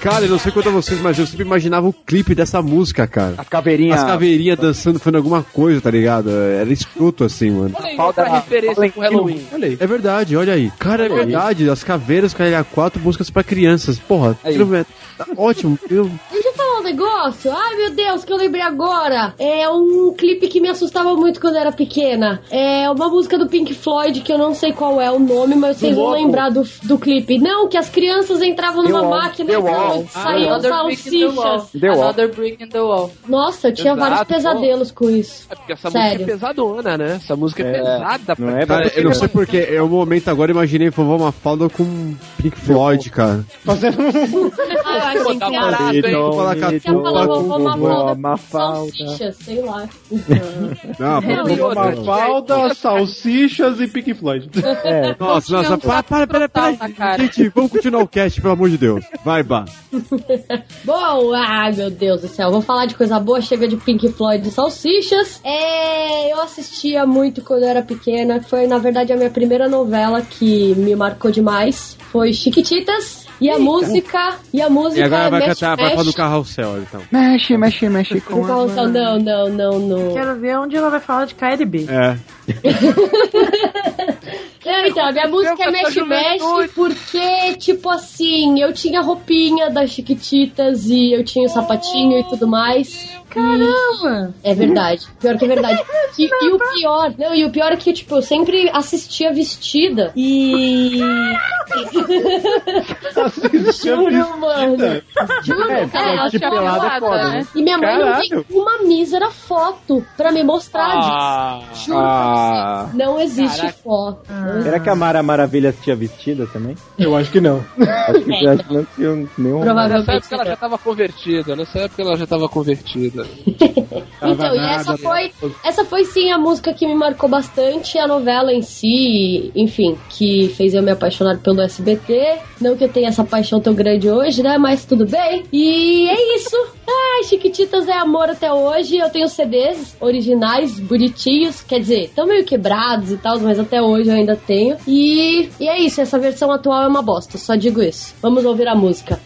Cara, eu não sei quanto a vocês, mas eu sempre imaginava o clipe dessa música, cara. As caveirinhas. As caveirinhas dançando, fazendo alguma coisa, tá ligado? Era escroto assim, mano. Olha aí, Falta- outra referência com Halloween. Olha aí. É verdade, olha aí. Cara, é verdade. As caveiras, cara, quatro músicas pra crianças. Porra, Aí. é- tá ótimo. Eu- Deixa eu falar um negócio. Ai, meu Deus, que eu lembrei agora. É um clipe que me assustava muito quando eu era pequena. É uma música do Pink Floyd, que eu não sei qual é o nome, mas vocês vão lembrar do, do clipe. Não, que as crianças entravam numa Wall. máquina The e Wall. Another in the wall. salsichas. The Wall. Another brick in the wall. Nossa, eu tinha Exato, vários pesadelos com isso. É porque essa Sério. música é pesadona, né? Essa música é, pesada. Não é Cara, eu não sei porque, é o momento agora, eu imaginei vovó Mafalda com Pink Floyd, cara. Fazendo um... Ah, eu achei barato, hein? Vou falar Você ia catumba falar com vovó vovó. Mafalda, salsichas, sei lá. Não, outra, Mafalda, salsichas e Pink Floyd. É, Nossa, nossa, para, para, para, para. Gente, vamos continuar o cast, pelo amor de Deus. Vai, Bah. Bom, ai meu Deus do céu, vou falar de coisa boa, chega de Pink Floyd e salsichas. É, eu assistia muito quando eu era pequena, foi na verdade a minha primeira novela que me marcou demais, foi Chiquititas. E a música, e a música E agora é vai Mexe, cantar, vai falar do Mexe. carrossel, então. Mexe, mexe, mexe com Do carrossel, não, não, não, não. Quero ver onde ela vai falar de KLB. É. Não, então, a minha música é Mexe Mexe porque, tipo assim, eu tinha roupinha das Chiquititas e eu tinha o sapatinho e tudo mais. Caramba! É verdade. Pior que é verdade. E, e o pior, não, e o pior é que, tipo, eu sempre assistia vestida. E. Juro, mano. Juro, É, é, eu tipo achava pelada é foda, né? E minha mãe não Caralho. tem uma mísera foto pra me mostrar Ah. disso. Juro Ah. pra você. Não existe Caraca. foto. Será que a Mara Maravilha tinha vestida também? Eu acho que não. Acho que, acho que não tinha nenhum. Provavelmente. Nessa época ela já tava convertida. Nessa época ela já tava convertida. Então, e essa foi, essa foi sim a música que me marcou bastante, a novela em si, enfim, que fez eu me apaixonar pelo SBT. Não que eu tenha essa paixão tão grande hoje, né? Mas tudo bem. E é isso. Ai, Chiquititas é amor até hoje. Eu tenho CDs originais, bonitinhos. Quer dizer, estão meio quebrados e tal, mas até hoje eu ainda tenho. E, e é isso, essa versão atual é uma bosta, só digo isso. Vamos ouvir a música.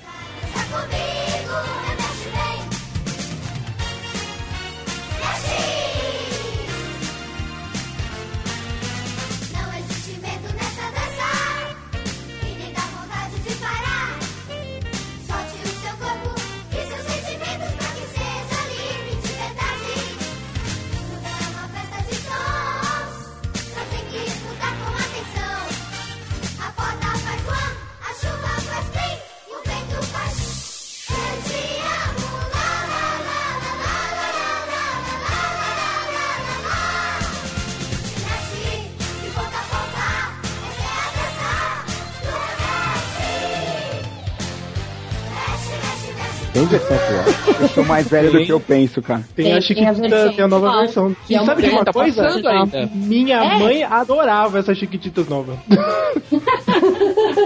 Tem versão atual. Eu sou mais velho do que eu penso, cara. Tem, a Chiquitita, tem a nova atual, versão. que E é sabe de uma tá coisa? ainda. Minha É. mãe adorava essas Chiquititas novas.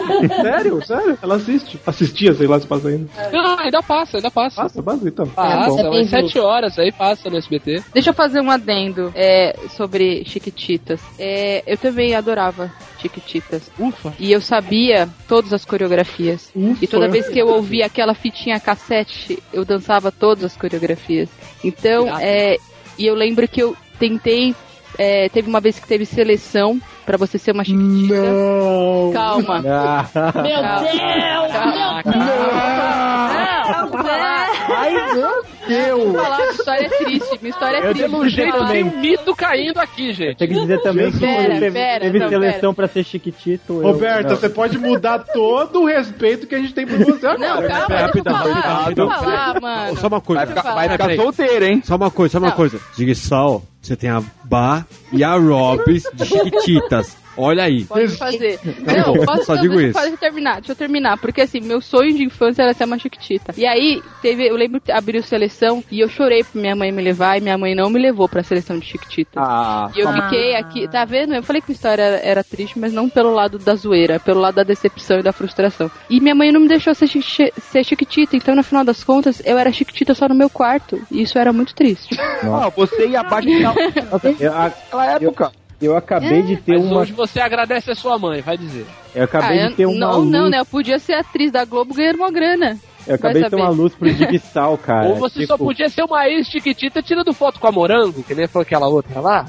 sério, sério? Ela assiste. Assistia, sei lá se passa ainda. Não, ainda passa, ainda passa. Passa, passa então. Passa, você tem umas sete horas aí passa no SBT. Deixa eu fazer um adendo é, sobre Chiquititas. É, eu também adorava Chiquititas. Ufa. E eu sabia todas as coreografias. Ufa. E toda vez que eu ouvia aquela fitinha cassete, eu dançava todas as coreografias. Então, é, e eu lembro que eu tentei. é, teve uma vez que teve seleção pra você ser uma chiquitita. Não. Calma. Meu Deus! Calma. Não, vou falar. Ai, meu Vou Deus! falar, minha história é triste. Minha história é Eu triste. falar. também. Tem um mito caindo aqui, gente. Tem que dizer também que Pera, teve, pera, teve não, seleção pra ser chiquitito. Roberta, não. você pode mudar todo o respeito que a gente tem por você agora. Não, calma, Pera, rapidão, deixa eu rapidão, falar, rapidão. deixa eu falar, mano. Só uma coisa. Vai ficar, vai solteiro, hein? Só uma coisa, só uma Não. coisa. Digsal, você tem a Bar e a Robs de Chiquititas. Olha aí. Pode fazer. Tá Não, bom, posso só deixa digo eu isso. fazer- terminar, deixa eu terminar. Porque assim, meu sonho de infância era ser uma chiquitita. E aí, teve, eu lembro que abriu seleção e eu chorei pra minha mãe me levar e minha mãe não me levou pra seleção de chiquitita. Ah, E eu fiquei aqui, tá vendo? Eu falei que a história era, era triste, mas não pelo lado da zoeira, pelo lado da decepção e da frustração. E minha mãe não me deixou ser, chi- chi- ser chiquitita, então no final das contas eu era chiquitita só no meu quarto. E isso era muito triste. ó, você ia Eu, a- naquela época. eu acabei de ter Mas uma. hoje você agradece a sua mãe, vai dizer. Eu acabei Ah, de ter eu- uma não, luz. não, né? Eu podia ser atriz da Globo ganhando uma grana. Eu acabei de ter uma luz pro Digsal, cara. Ou você só Tipo, podia ser uma ex-chiquitita tirando foto com a morango, que nem foi aquela outra lá.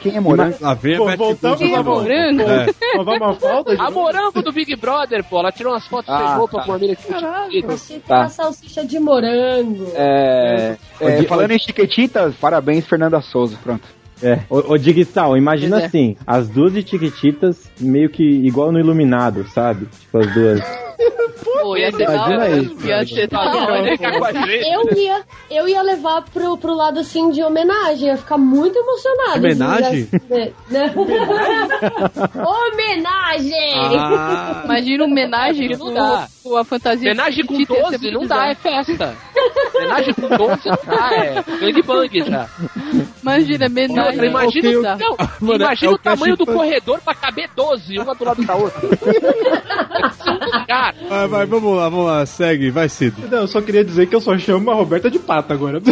Quem é morango? Lá vem a Pô, voltamos de a novo. morango? É. Falta de A morango do Big Brother, pô. Ela tirou umas fotos Ah, sem roupa tá. com uma mina que chiquitita. Você tem Tá. uma salsicha de morango. É, é, Onde- falando em chiquititas, parabéns, Fernanda Souza. Pronto. É, ô, ô Digsal, imagina Pois é. assim, as duas de Chiquititas meio que igual no Iluminado, sabe? Tipo, as duas. Pô, ia ser Imagina isso, Ia ser da hora. Eu ia, eu ia levar pro, pro lado assim de homenagem, ia ficar muito emocionada. Homenagem? né? homenagem! Ah, Imagina homenagem Não com, dá. com a fantasia Homenagem com Chiquitita, ia ser 12 muito não dá, é festa. Homenagem com 12 não dá, é gangbang já. Imagina, homenagem. imagina ok, não, Mano, imagina é o o tamanho do corredor pra caber 12, uma do lado da outra. Cara, vai, vai, vamos lá, vamos lá, segue, vai Cido. Não, eu só queria dizer que eu só chamo a Roberta de pata agora.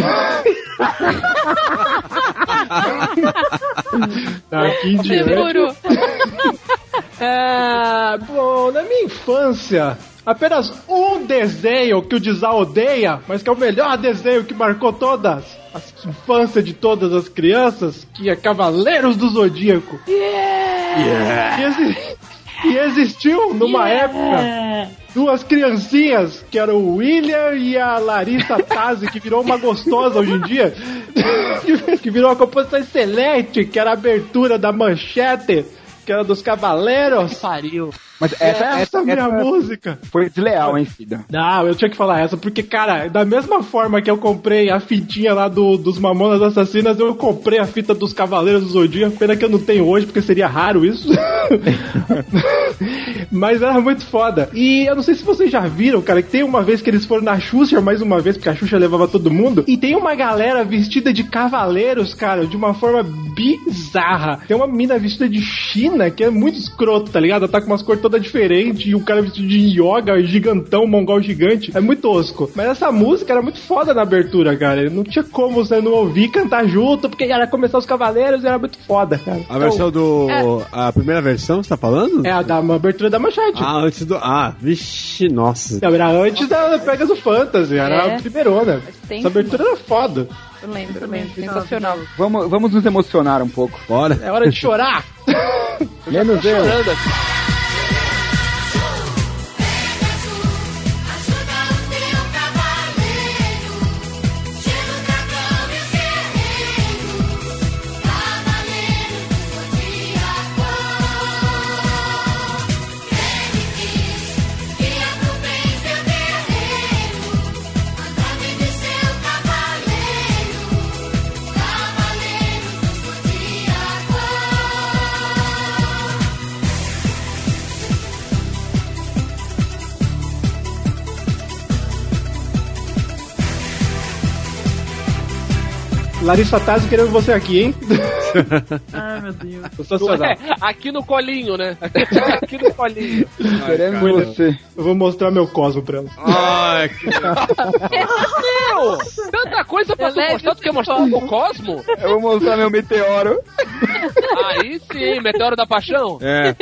Aqui em diante. É, bom, na minha infância, apenas um desenho que o Dizal odeia, mas que é o melhor desenho que marcou todas a infância de todas as crianças, que é Cavaleiros do Zodíaco. E, exi- e existiu numa época duas criancinhas, que eram o William e a Larissa Tazzi, que virou uma gostosa hoje em dia, que virou uma composição excelente, que era a abertura da manchete, que era dos Cavaleiros. pariu. Mas essa, Essa, essa, é a minha essa música. foi desleal, hein, Cida? Não, eu tinha que falar essa, porque, cara, da mesma forma que eu comprei a fitinha lá do, dos Mamonas Assassinas, eu comprei a fita dos Cavaleiros do Zodíaco. Pena que eu não tenho hoje, porque seria raro isso. Mas era muito foda. E eu não sei se vocês já viram, cara, que tem uma vez que eles foram na Xuxa, mais uma vez, porque a Xuxa levava todo mundo. E tem uma galera vestida de cavaleiros, cara, de uma forma bizarra. Tem uma mina vestida de China, que é muito escroto, tá ligado? Ela tá com umas cores todas diferentes, e o cara vestido de yoga, gigantão, mongol gigante. É muito tosco. Mas essa música era muito foda na abertura, cara. Não tinha como você não ouvir e cantar junto, porque era começar os cavaleiros e era muito foda, cara. A versão do. A primeira versão, você tá falando? É a da uma abertura da manchete. Ah, antes do. Ah, vixe, nossa. Não, era antes da Pegasus Fantasy, era É. a primeirona. Essa abertura era foda. Eu lembro, eu lembro. Sensacional. Vamos, vamos nos emocionar um pouco. Bora. É hora de chorar. Menos eu. Larissa Tazzi querendo você aqui, hein? Ai, meu Deus. Sensacional. É, aqui no colinho, né? aqui no colinho. Queremos você. Eu vou mostrar meu Cosmo pra ela. Ai, que... Meu, tanta coisa pra tu mostrar, tu quer mostrar o Cosmo? Eu vou mostrar meu meteoro. Aí sim, Meteoro da Paixão. É.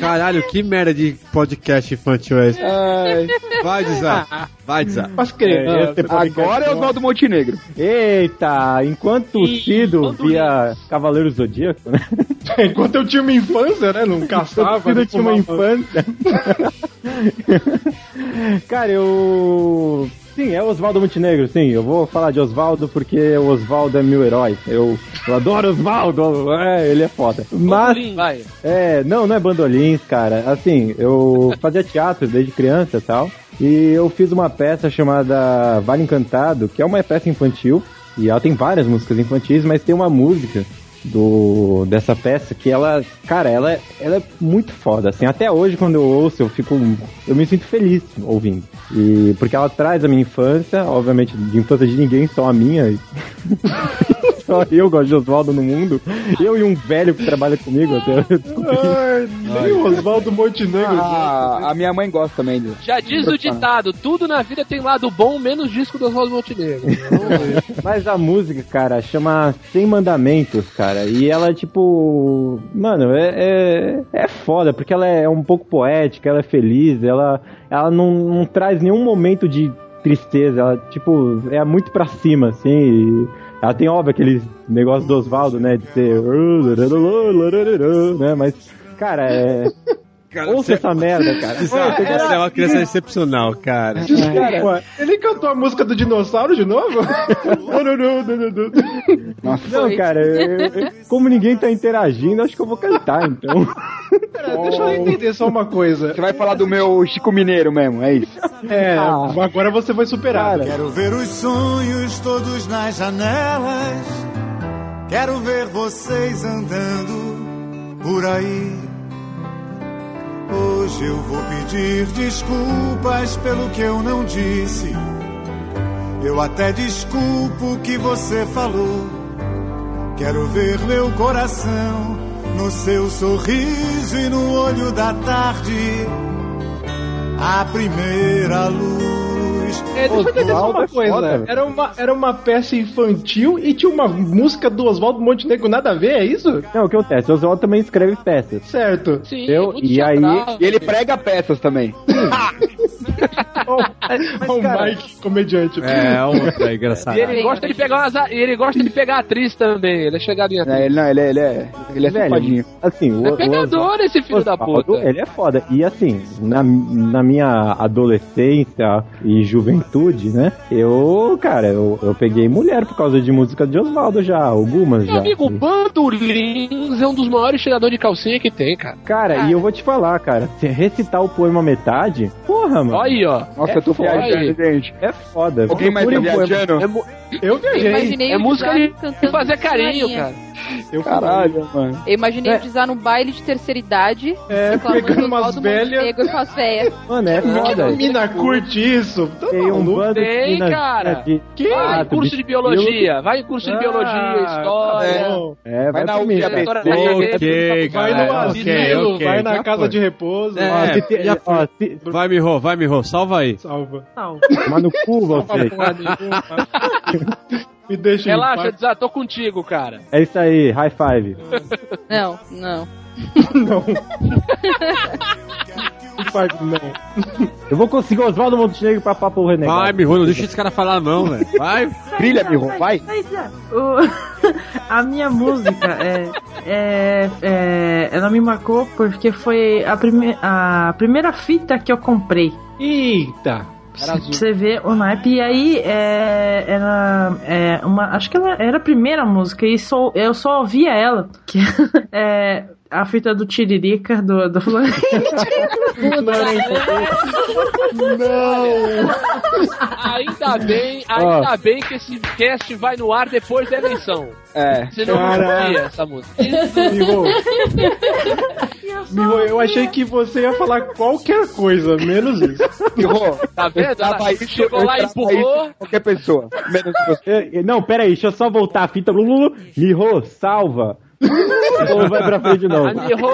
Caralho, que merda de podcast infantil é esse? Ai. Vai, Dizar. Vai, Dizar. Mas criança. Agora é o Oswaldo Montenegro. Eita, enquanto o Cido via Cavaleiro Zodíaco, né? Enquanto eu tinha uma infância, né? Não caçava. Cido não tinha uma infância. Cara, eu. Sim, é Oswaldo Montenegro, sim. Eu vou falar de Oswaldo porque o Oswaldo é meu herói. Eu, eu adoro Oswaldo. É, ele é foda. Mas. Bandolim, vai. É, não, não é bandolins, cara. Assim, eu fazia teatro desde criança e tal. E eu fiz uma peça chamada Vale Encantado, que é uma peça infantil. E ela tem várias músicas infantis, mas tem uma música do dessa peça que ela, cara, ela, ela é muito foda, assim, até hoje quando eu ouço, eu fico eu me sinto feliz ouvindo. E porque ela traz a minha infância, obviamente, de infância de ninguém, só a minha. Só eu gosto de Oswaldo no mundo. Eu e um velho que trabalha comigo até. Ai, nem o Oswaldo Montenegro. Ah, a minha mãe gosta também disso. Já diz o ditado, tudo na vida tem lado bom, menos disco do Oswaldo Montenegro. Mas a música, cara, chama Sem Mandamentos, cara. E ela, tipo. Mano, é, é, é foda, porque ela é um pouco poética, ela é feliz, ela, ela não, não traz nenhum momento de tristeza. Ela, tipo, é muito pra cima, assim. e ela tem, óbvio, aqueles negócios do Oswaldo, né? De ser. Né? Mas, cara, é. Cara, Ouça você- essa merda, cara. Dizar, Você é uma criança excepcional, cara. Desculpa, ele cantou a música do dinossauro de novo? Não, cara, eu- eu- como ninguém tá interagindo, acho que eu vou cantar, então. Pera, deixa eu entender só uma coisa. Você vai falar do meu Chico Mineiro mesmo, é isso? É, Ah. agora você foi superado. Quero ver os sonhos todos nas janelas. Quero ver vocês andando por aí. Hoje eu vou pedir desculpas pelo que eu não disse. Eu até desculpo o que você falou. Quero ver meu coração no seu sorriso e no olho da tarde. A primeira luz. É, deixa eu uma é coisa. foda. era, uma, era uma peça infantil e tinha uma música do Oswaldo Montenegro nada a ver, é isso? Não, o que acontece? O Oswaldo também escreve peças. Certo. Sim, Eu- muito e aí-. E ele prega peças também. Olha o cara- Mike, comediante. É, outra engraçada. E ele gosta de pegar umas, a- e ele gosta de pegar atriz também. Ele é chegado em atriz. É, ele, não, ele, é- ele é, ele é Velho, safadinho. assim, o, É o pegador esse filho da Oswaldo, puta. Ele é foda. E assim, na, na minha adolescência e juventude, né? Eu, cara, eu, eu peguei mulher por causa de música de Oswaldo já, algumas Meu já. amigo, Bandolins é um dos maiores cheiradores de calcinha que tem, cara. Cara, e eu vou te falar, cara, recitar o poema metade, porra, mano. Olha aí, ó. Nossa, É eu tô foda. viajando, gente. É foda. Alguém mais tá viajando? É, Eu viajei. é música de fazer carinho, cara. Eu fui- Caralho, mano. Eu imaginei É. num baile de terceira idade, É, reclamando pegando do umas velhas. Com as velhas. Mano, é Que foda. mina curte isso? Tá Tem um bando de Tem, minas- cara. de- Que? Vai em curso de biologia. Vai em curso de Ah, biologia, história. tá bom. É, Vai vai, na UFAB. cara. Ok, Vai no asilo, vai na já casa foi. de repouso. É, Ó, se te- já ó, foi. se- Vai, Mirro, vai, Mirro, salva aí. Salva. Não. Mas no cu você. Me deixa em Relaxa, paz. Dizar, tô contigo, cara. É isso aí, high five. Não, não. Não. Não. Eu vou conseguir o Oswaldo Montenegro pra papo renegado. Vai, Mirro, não deixa esse cara falar não, velho. Vai. Brilha, Mirro, vai. O- a minha música é, é, é- Ela me marcou porque foi a, prime, a primeira fita que eu comprei. Eita. Era azul. Você ver o naipe. E aí, é, era é, uma. Acho que ela era a primeira música e só, eu só ouvia ela. Que, é, a fita do Tiririca do, do Florentino. Não! Ainda bem, ainda bem que esse cast vai no ar depois da eleição. É. Senão não sabia essa música. Miho, Miho, eu achei que você ia falar qualquer coisa, menos isso. Miho, Tá vendo? Ela isso, chegou lá e empurrou. Qualquer pessoa. Menos você. É, Não, pera aí, deixa eu só voltar a fita. Lulu, Miho, salva. Ou vai pra frente novo. A Miho,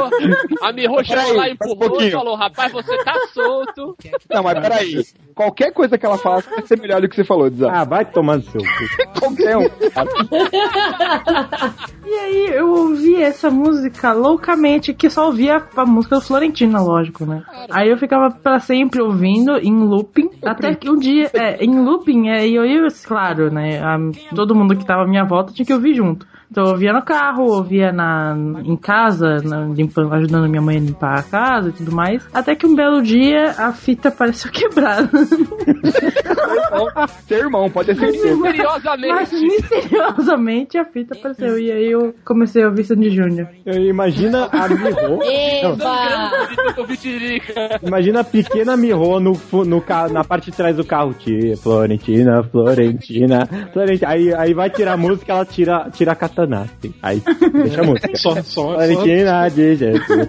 a Miho chegou Peraí, lá, mais um empurrou e pouquinho. falou: rapaz, você tá solto. Não, mas peraí. Qualquer coisa que ela faça vai ser melhor do que você falou, Dizão. Ah, vai tomar no seu. Qualquer um. E aí eu ouvi essa música loucamente, que só ouvia a música do Florentino, lógico, né? Aí eu ficava pra sempre ouvindo em looping, até que um dia, é, em looping, é, e eu ia, claro, né? a- todo mundo que tava à minha volta tinha que ouvir junto. Então eu ouvia no carro, ouvia na, em casa, na- limpando, ajudando minha mãe a limpar a casa e tudo mais. Até que um belo dia a fita pareceu quebrada. Seu irmão, pode ter certeza. Mas Misteriosamente. misteriosamente a fita apareceu. E aí eu comecei a ouvir Sandy Júnior. Imagina a Miho. Imagina a pequena Miho no, no, na parte de trás do carro. Tia, Florentina, Florentina, Florentina. Aí, aí vai tirar a música, ela tira, tira a katana. assim. Aí deixa a música. Só, só, Florentina de Jesus.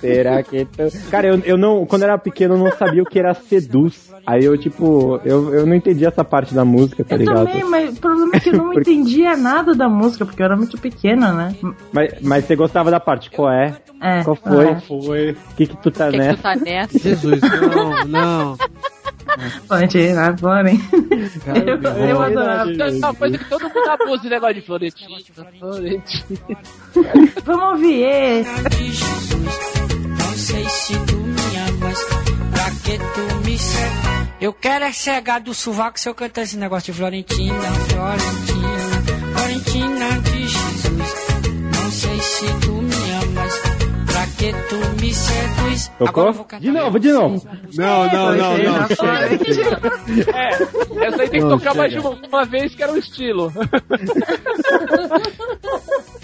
Será que tu... Cara, eu, eu não. Quando eu era pequeno, eu não sabia o que era seduz. Aí eu, tipo, eu, eu não entendi essa parte da música, tá Eu ligado? também, mas o problema é que eu não Porque- entendia nada da música, porque eu era muito pequena, né? Mas, mas você gostava da parte? Qual é? É. Qual foi? Ah. Foi. O que, que tu tá que, que nessa? tu tá nessa? Jesus, não, não. Florentina, Florentina. Eu, eu Miho. adorava. É uma coisa que todo mundo abusa esse negócio de Florentina. Florentina. Vamos ouvir esse. Não sei se tu me amas, pra que tu me. Eu quero é cegar do sovaco se eu cantar esse negócio de Florentina, Florentina, Florentina de Jesus. Não sei se tu me amas, pra que tu me seduz. Agora eu vou Tocou? cantar. De novo, de novo. Não, não, não, não. É, essa aí tem que Não, tocar mais de chega. uma, uma vez, que era um estilo.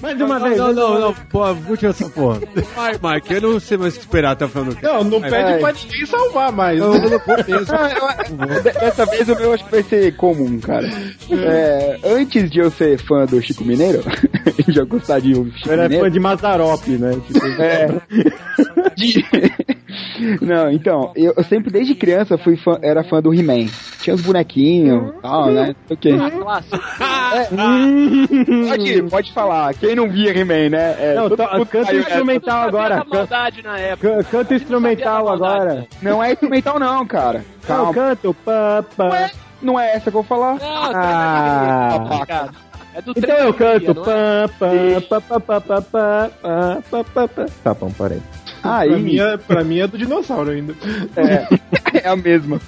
Mais uma Não, vez. não, não, não, pô, última essa porra. Vai, Mike, eu não sei mais o que esperar até o final do cast. Não, não Vai, pede vai. pra ninguém salvar mais. Não eu- de- Dessa vez o meu acho que vai ser comum, cara. É, antes de eu ser fã do Chico Mineiro, já gostar de ouvir Chico Eu era fã Mineiro. de Mazarop, né? Tipo, É. De- Não, então, eu, eu sempre desde criança fui fã, era fã do He-Man. Tinha os bonequinhos e tal, né? Ok. Clássico. Pode, pode falar. Quem não via He-Man, né? É, Não, mundo canta instrumental agora. Maldade na época. can- Canta instrumental agora. Não é instrumental, não, cara. Não, Calma. canto. Pá, pá. Ué, não é essa que eu vou falar. Não, Ah. babaca. É do Então eu canto. é? Pá, pá, pá, pá, pá, pá, pá, pá, pá, pá, pá. Tá bom, parei. Aí, Pra mim, é, pra mim é do dinossauro ainda. É, é a mesma.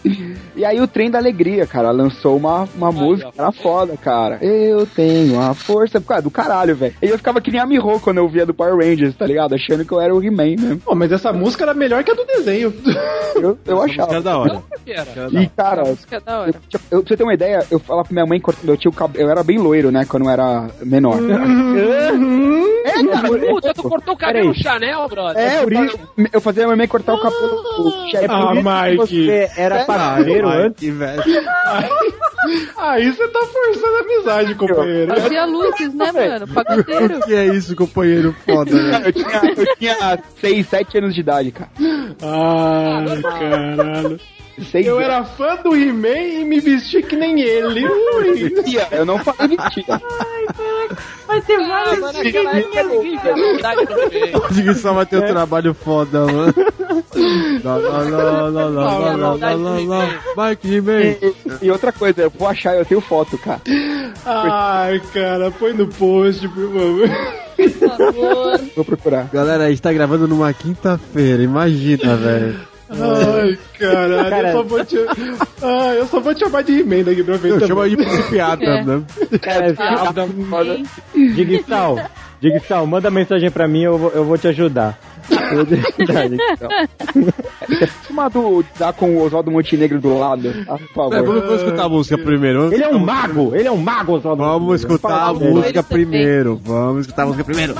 E aí o Trem da Alegria, cara, lançou uma, uma música, era foda, cara. Eu tenho a força, cara, do caralho, velho. E eu ficava que nem a Miho quando eu via do Power Rangers, tá ligado? Achando que eu era o He-Man mesmo. Pô, mas essa música era melhor que a do desenho. Eu, eu achava. Era da hora. Que era? E, cara, Música é da hora. eu, eu, pra você ter uma ideia, eu falava pra minha mãe, cortando- eu, tinha o cab- eu era bem loiro, né, quando eu era menor. É, cara, Puta, tu cortou o cabelo. Chanel, brother. é, eu, eu, eu fazia a minha mãe cortar o cabelo chefe. Ah, Mike. Você era parceiro antes? que velho. Aí você tá forçando a amizade, companheiro. Fazia luzes, né, mano? Pagodeiro. O que é isso, companheiro foda, né? Eu tinha, eu tinha 6, 7 anos de idade, cara. Ah, caralho. Seis Eu anos. era fã do He-Man e me vesti que nem ele. Ui. Eu não falei mentira. Vai ter Ah, várias. Acho que só vai ter um trabalho foda, mano. Mike He-Man. E, outra coisa, eu vou achar, eu tenho foto, cara. Ai, cara, põe no post, por favor. Por favor. Vou procurar. Galera, a gente tá gravando numa quinta-feira, imagina, velho. Ai, caralho, cara, eu só vou te. ai, eu só vou te chamar de He-Man daqui pra frente. Eu chamo de piada, é. né? Cara, é, ah, Digital, Digital, manda mensagem pra mim, eu vou, eu vou te ajudar. Te ajudar, Digsal. Uma do dar com o Oswaldo Montenegro do lado, tá? por É, favor. vamos, vamos escutar a música primeiro. Ele é um mago, ele é um mago, Oswaldo. Vamos escutar a música primeiro. Vamos escutar a música primeiro.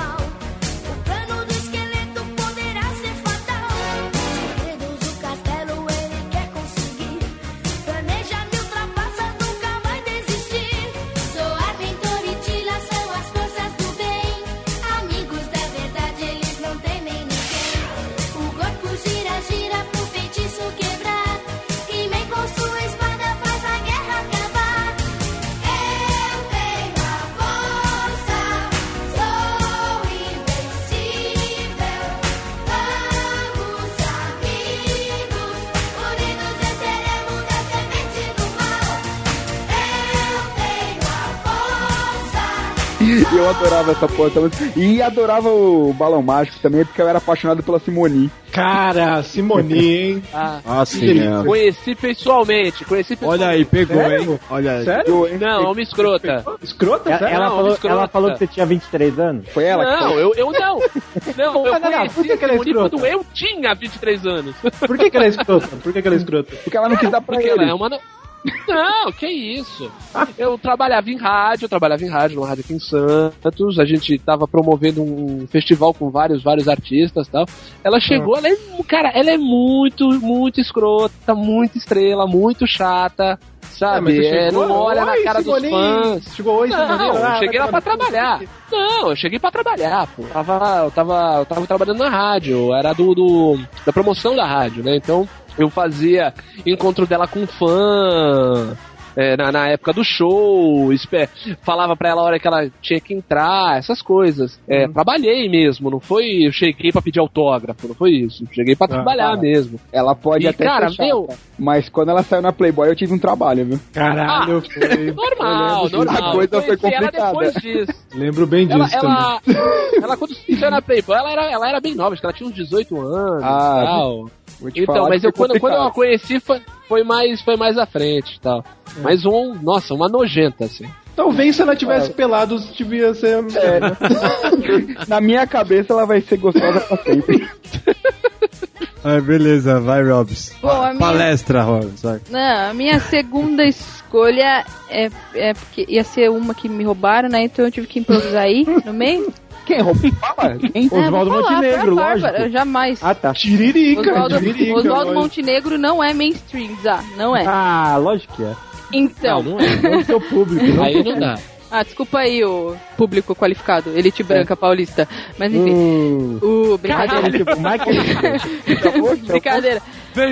Adorava essa porra. E adorava o Balão Mágico também, porque eu era apaixonado pela Simone. Cara, Simone, hein? Ah, Ah, sim, é. Conheci pessoalmente, conheci pessoalmente. Olha aí, pegou, Sério? hein? Olha aí. Sério? Não, é uma escrota. Escrota? Ela, sério? ela Não, falou, escrota. ela falou que você tinha 23 anos. Foi ela que Não, eu, eu não. Não, eu Não, não, não, conheci por que que ela é escrota? quando eu tinha 23 anos. Por que, que ela é escrota? Por que, que ela é escrota? Porque ela não quis dar pra Porque ele. ela é uma. No- Não, que isso. Eu trabalhava em rádio, eu trabalhava em rádio, numa rádio aqui em Santos. A gente tava promovendo um festival com vários, vários artistas e tal. Ela chegou, ela é, cara, ela é muito, muito escrota, muito estrela, muito chata. Sabe? você É, chegou? não olha na Oi, cara Simone. dos fãs. Chegou Simone. Não, Ah, eu cheguei lá pra no trabalhar. Não, eu cheguei pra trabalhar, pô. Tava, eu, tava, eu tava trabalhando na rádio, era do, do- da promoção da rádio, né? Então eu fazia encontro dela com fã. É, na, na época do show, falava pra ela a hora que ela tinha que entrar, essas coisas. É, Trabalhei mesmo, não foi eu cheguei pra pedir autógrafo, não foi isso. Cheguei pra trabalhar tá. mesmo. Ela pode E, até cara, ser chata, meu- mas quando ela saiu na Playboy eu tive um trabalho, viu? Caralho, foi. Normal, normal. A coisa foi ela complicada. depois disso. Lembro bem Ela, disso ela, também. ela, quando saiu na Playboy, ela era, ela era bem nova, acho que ela tinha uns 18 anos Ah, e tal. Vou te Então, falar mas que eu, quando, quando eu a conheci foi, foi, mais, foi mais à frente e tal. Mas um, nossa, uma nojenta, assim. Talvez se ela tivesse pelados, devia ser. É. Na minha cabeça ela vai ser gostosa pra sempre. Ah, beleza, vai, Robs. Minha- Palestra, Robs. vai. Não, a minha segunda escolha é, é porque ia ser uma que me roubaram, né? Então eu tive que improvisar aí no meio. Quem roubou? Fala. Quem? É, Oswaldo falar, Montenegro, a Bárbara, lógico. Jamais. Ah, tá. Tiririca, Oswaldo, tiririca. Oswaldo lógico. Montenegro não é mainstream, Zá, não é. Ah, lógico que é. Então, Não, não é. Não é o seu público. Não Aí não dá. ah, desculpa aí o público qualificado, elite branca paulista. Mas enfim, Hum. o brincadeira. Tipo, Brincadeira.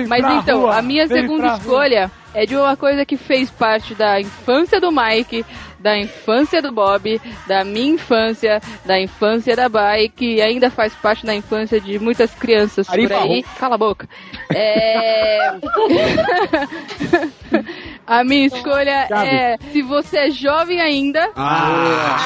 Mas pra então, rua, a minha vem segunda pra rua. escolha é de uma coisa que fez parte da infância do Mike, da infância do Bob, da minha infância, da infância da Bike e ainda faz parte da infância de muitas crianças por Arifa aí. Cala a boca. É... a minha escolha é se você é jovem ainda, Ah,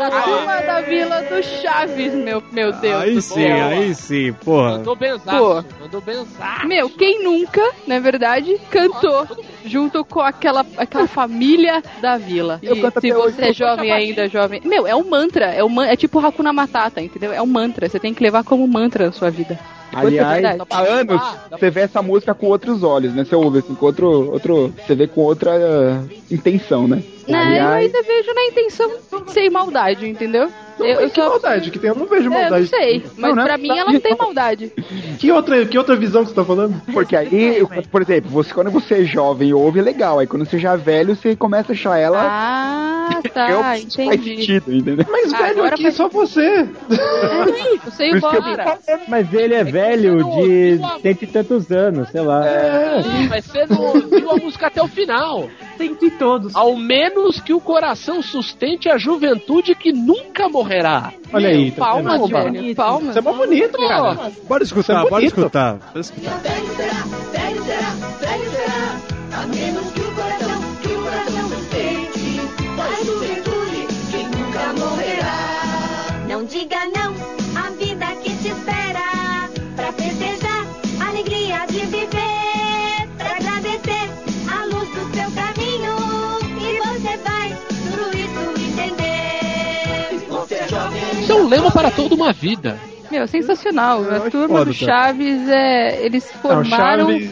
da turma da Vila do Chaves, meu, meu Deus aí do sim, céu. aí sim, porra. Mandou Pô. benzaço. Mandou benzaço. Meu, quem nunca, na verdade, cantou junto com aquela, aquela família da vila. Eu E canto se você é jovem ainda, jovem. Meu, é um mantra. É, um, é tipo Hakuna Matata, entendeu? É um mantra. Você tem que levar como mantra na sua vida. Aliás, Verdade. Há anos você vê essa música com outros olhos, né? Você ouve assim, com outro. outro você vê com outra eh, intenção, né? Eu Aliás- ainda vejo na intenção sem maldade, entendeu? Não, eu, eu que só. maldade que tem? Eu não vejo É, eu maldade. não sei, mas Não, não é pra mim maldade, ela não tem maldade. Que outra, que outra visão que você tá falando? Porque aí, eu- por exemplo, você, quando você é jovem e ouve, é legal. Aí quando você já é velho, você começa a achar ela. Ah, eu- tá, faz entendi. sentido, entendeu? Mas, Ah, velho, aqui faz- só você. Eu sei o eu. Cara, Mas ele é velho de cento e tantos anos, sei lá. Ih, Mas você não ouviu a música até o final. Cento e todos. Ao menos que o coração sustente a juventude que nunca morrerá. Olha aí, tá Palmas, velho. Palmas. Isso é mó bonito, cara. Bora escutar, é bora escutar. Bora escutar. Velho será, velho será, velho será. A menos que o coração, que o coração sente. Da juventude que nunca morrerá. Não diga não Isso é um lema para toda uma vida. Meu, sensacional. A turma do cara. Chaves, é, eles Não, formaram Chaves-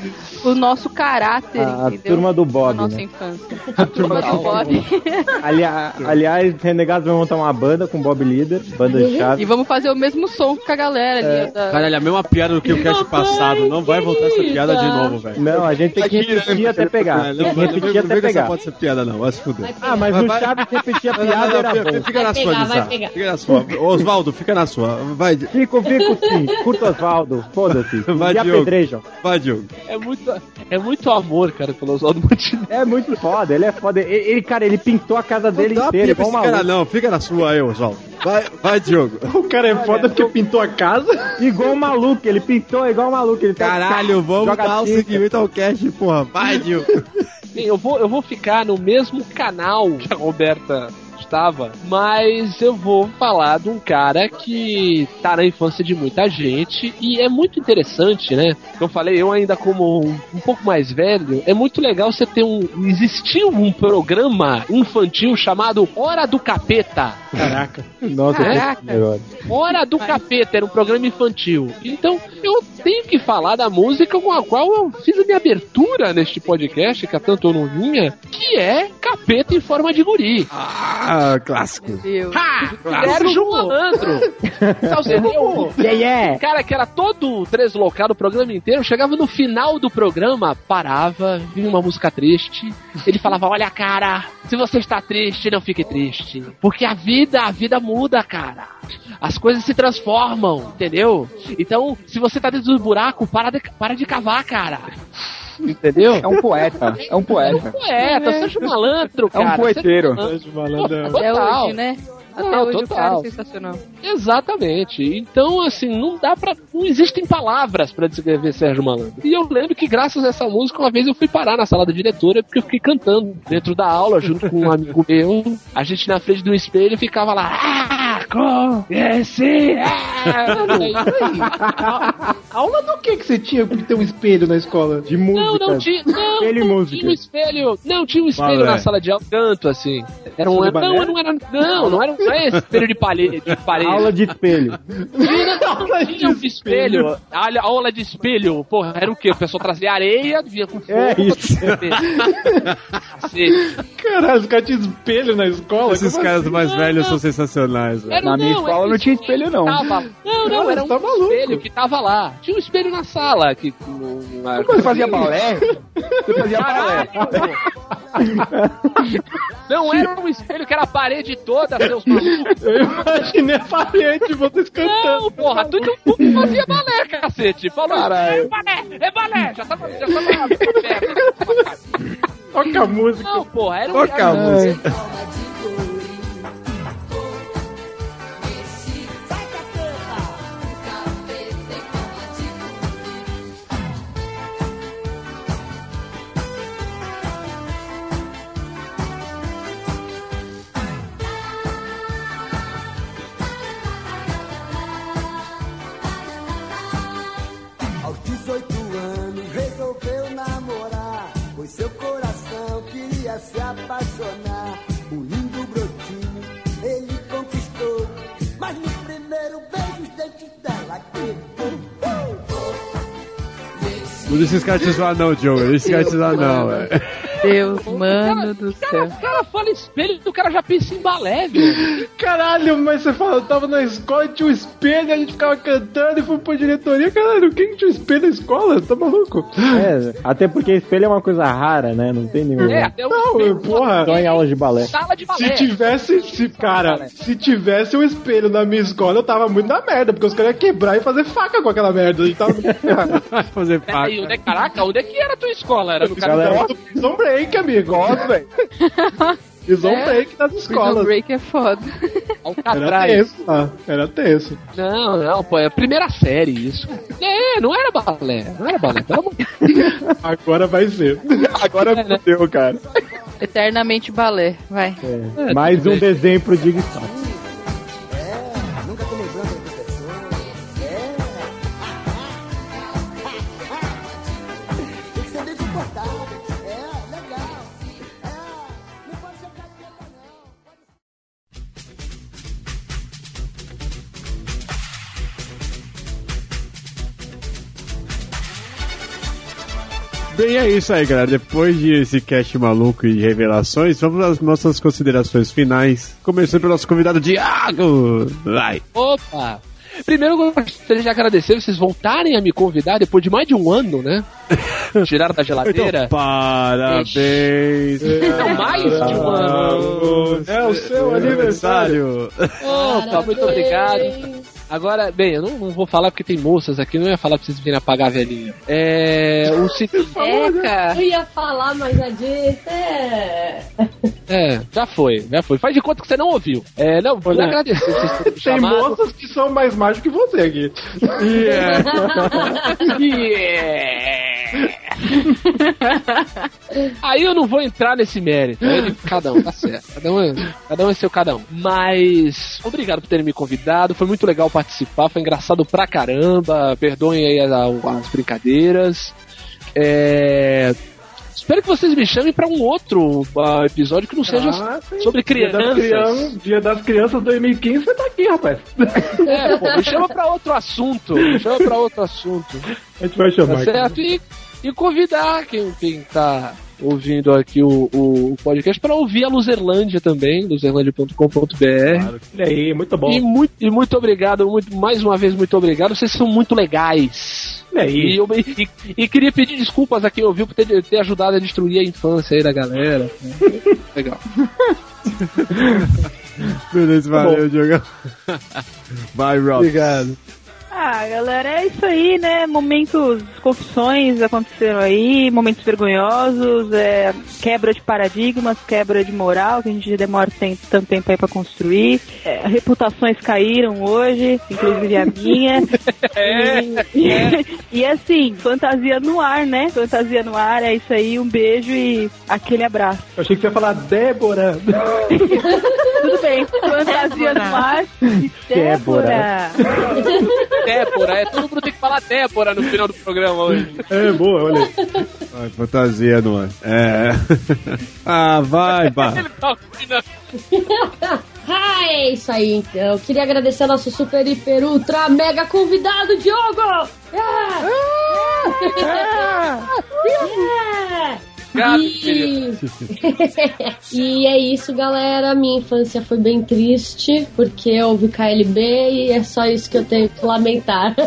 o nosso caráter, A entendeu? turma do Da Bob, nossa né? infância. A turma do Bob. Alia- aliás, Renegados vai montar uma banda com Bob Líder, banda de e chave. vamos fazer o mesmo som com a galera ali. da- Caralho, a mesma piada do que o cast passado. Não vai voltar essa piada de novo, velho. Não, a gente tem que repetir até pegar. É, Tem Não, que não, repetir não até pegar. pode ser piada, não. Vai se fuder. Ah, mas o. Chaves repetir a Não, não, piada não, era fica- bom. Fica na sua, Lisa. Fica na sua. Osvaldo, fica na sua. Vai, Fico, fico sim. Curto Osvaldo. Foda-se. Vai, Diogo. vai, Diogo. É muito, é muito amor, cara, pelo Oswaldo Montenegro. É muito foda, ele é foda. Ele, ele, cara, ele pintou a casa dele Não dá inteira, um cara, maluco. não. Fica na sua aí, Osvaldo. Vai, vai, Diogo. O cara é foda porque pintou a casa. Igual um maluco, ele pintou igual um maluco. Ele tá- Caralho, vamos joga dar o seguimento ao cast, porra. Vai, Diogo. Sim, eu vou, eu vou ficar no mesmo canal que a Roberta gostava. Mas eu vou falar de um cara que tá na infância de muita gente e é muito interessante, né? Eu falei, eu ainda como um, um pouco mais velho, é muito legal você ter um. Existiu um programa infantil chamado Hora do Capeta. Caraca. Nossa, Caraca. melhor. Hora do Capeta era um programa infantil. Então, eu tenho que falar da música com a qual eu fiz a minha abertura neste podcast, que há tanto eu não vinha, que é Capeta em forma de guri. Ah, clássico. Sérgio Malandro. Sabe, você viu? Yeah, yeah. O cara que era todo deslocado o programa inteiro, chegava no final do programa, parava, vinha uma música triste, ele falava, olha cara, se você está triste, não fique triste, porque a vida, a vida muda, cara. As coisas se transformam, entendeu? Então, se você tá dentro do buraco, para de, para de cavar, cara. Entendeu? É um poeta. É um poeta. Poeta, seja um malandro, É um cara. poeteiro. Sérgio Malandro é- Até Total. hoje, né? Até Não, hoje o cara total. é sensacional. Exatamente. Então, assim, não dá pra. Não existem palavras pra descrever Sérgio Malandro. E eu lembro que, graças a essa música, uma vez eu fui parar na sala da diretora porque eu fiquei cantando dentro da aula junto com um amigo meu. A gente na frente do espelho ficava lá. Ah, conheci! Ah! Aula do que que você tinha pra ter um espelho na escola? De Não, música. não tinha. Não, Espelho não tinha um espelho. Não, tinha um espelho na sala de aula, tanto assim. Era um. Não, não era. Não, não era, não era espelho de parede. De parede. Aula de espelho. Tinha, não, tinha um espelho. Aula, aula de espelho. Porra, era o quê? O pessoal trazia areia, vinha com fogo. É isso. Caralho, os caras tinham espelho na escola? Esses Como caras assim? mais velhos são sensacionais. Era, Na minha não, escola era um não tinha espelho, não. Tava, não, não, era um Tá espelho que tava lá. Tinha um espelho na sala. Que, um, Você fazia balé? Você fazia balé. Não era um espelho que era a parede toda, seus malucos. Eu imaginei a parede de vocês cantando. Não, porra, tu não fazia balé, cacete. Falou, Caralho. é balé, é balé. Já tava, já tava Toca a música. Não, porra, era um... Toca a era- música. Seu coração queria se apaixonar. Um lindo brotinho ele conquistou, mas no primeiro beijo os dentes dela quebrou. Não deixa esses caras te zoar não, Joe. Deixa esses caras te zoar não, velho. Deus, mano do O cara, céu. o cara fala espelho e o cara já pensa em balé, velho. Caralho, mas você fala, eu tava na escola e tinha um espelho, a gente ficava cantando e foi pra diretoria. Caralho, quem tinha um espelho na escola? Tá maluco? É, até porque espelho é uma coisa rara, né? Não tem nenhum. É, até o Não, espelho. porra. Só em aulas de balé. Sala de balé. Se tivesse, se, cara, se tivesse um espelho na minha escola, eu tava muito na merda, porque os caras iam quebrar e fazer faca com aquela merda. A gente tava fazer faca. Peraí, onde é, caraca, onde é que era a tua escola? Era no cara do Break, amigo. Gosto, velho. Prison É. Break nas Prison escolas. Break é foda. Era Alcatraz. tenso, ah, era tenso. Não, não, pô, é a primeira série isso. É, não era balé, não era balé, pelo amor Agora vai ser. Agora É, né? fudeu, cara. Eternamente balé. Vai. É, mais um desenho pro. Nunca Bem, é isso aí, galera. Depois de esse cast maluco e de revelações, vamos às nossas considerações finais. Começando pelo nosso convidado Diago. Vai. Opa! Primeiro eu gostaria de agradecer vocês voltarem a me convidar depois de mais de um ano, né? Tiraram da geladeira. Então, parabéns. Então, mais de um ano. É o seu aniversário. Opa, muito obrigado. Agora, bem, eu não, não vou falar porque tem moças aqui, não ia falar pra vocês virem apagar a velhinha. É. O seguinte. É, cara. Eu ia falar, mas já disse. É. É, já foi, já foi. Faz de conta que você não ouviu. É, não, vou Olha, agradecer Tem chamado. moças que são mais mágicos que você aqui. Yeah. Aí eu não vou entrar nesse mérito. Aí cada um, tá certo. Cada um, é, cada um é seu cada um. Mas obrigado por terem me convidado. Foi muito legal participar. Foi engraçado pra caramba. Perdoem aí as, as brincadeiras. É, Espero que vocês me chamem pra um outro uh, episódio que não seja Ah, sobre Dia das, crianças. crianças, Dia das Crianças 2015, você tá aqui, rapaz. É, pô, me chama pra outro assunto. Me chama pra outro assunto. A gente vai chamar. Tá certo? E, e convidar quem, quem tá ouvindo aqui o, o, o podcast pra ouvir a Luzerlândia também, luzerlândia.com.br. Olha aí, muito bom. E muito, e muito obrigado, muito, mais uma vez, muito obrigado. Vocês são muito legais. Olha aí. E, eu, e, e queria pedir desculpas a quem ouviu por ter, ter ajudado a destruir a infância aí da galera. Legal. Beleza, valeu, Diogão. Vai, Rob. Obrigado. Ah, galera, é isso aí, né? Momentos, confissões aconteceram aí, momentos vergonhosos, é, quebra de paradigmas, quebra de moral, que a gente demora tem- tanto tempo aí pra construir. É, reputações caíram hoje, inclusive a minha. E, e assim, fantasia no ar, né? Fantasia no ar, é isso aí, um beijo e aquele abraço. Eu achei que você ia falar Débora. Tudo bem, fantasia no ar e Débora. Débora, é, todo mundo tem que falar Débora no final do programa hoje. É, boa, olha aí. Fantasia no ar. É. ah, vai, bah. ah, é isso aí, então. Eu queria agradecer ao nosso super, hiper, ultra, mega convidado, Diogo! Ah! Yeah! E... e é isso, galera. Minha infância foi bem triste, porque eu ouvi KLB e é só isso que eu tenho que lamentar.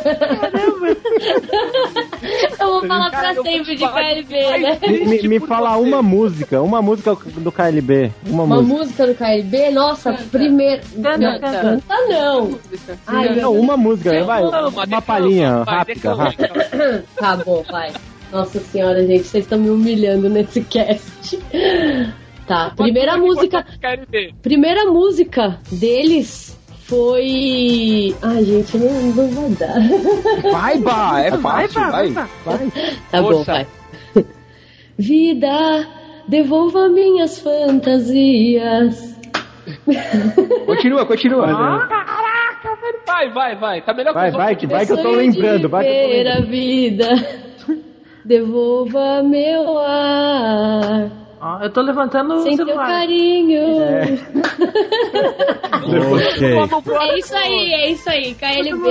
eu vou falar pra sempre de KLB, né? Me, me- fala uma música, uma música do KLB. Uma, Uma música. música do KLB, nossa, primeiro. Não, canta. canta não. Ai, Não, uma música, vai. Não, Uma palhinha, rápida, rápida. Tá bom, vai. Nossa senhora, gente, vocês estão me humilhando nesse cast. Tá, primeira música. Primeira música deles foi. Ai, gente, não, não vai dar. Vai, Bah, é fácil, vai. Tá bom, Força. vai. Vida, devolva minhas fantasias. Continua, continua. Vai, vai, vai. Tá melhor Vai, os vai, outros. que vai que eu tô lembrando, vai que eu tô lembrando. a vida. Devolva meu ar. Ó, eu tô levantando o Sem teu celular. carinho. Ok. É isso aí, é isso aí. KLB.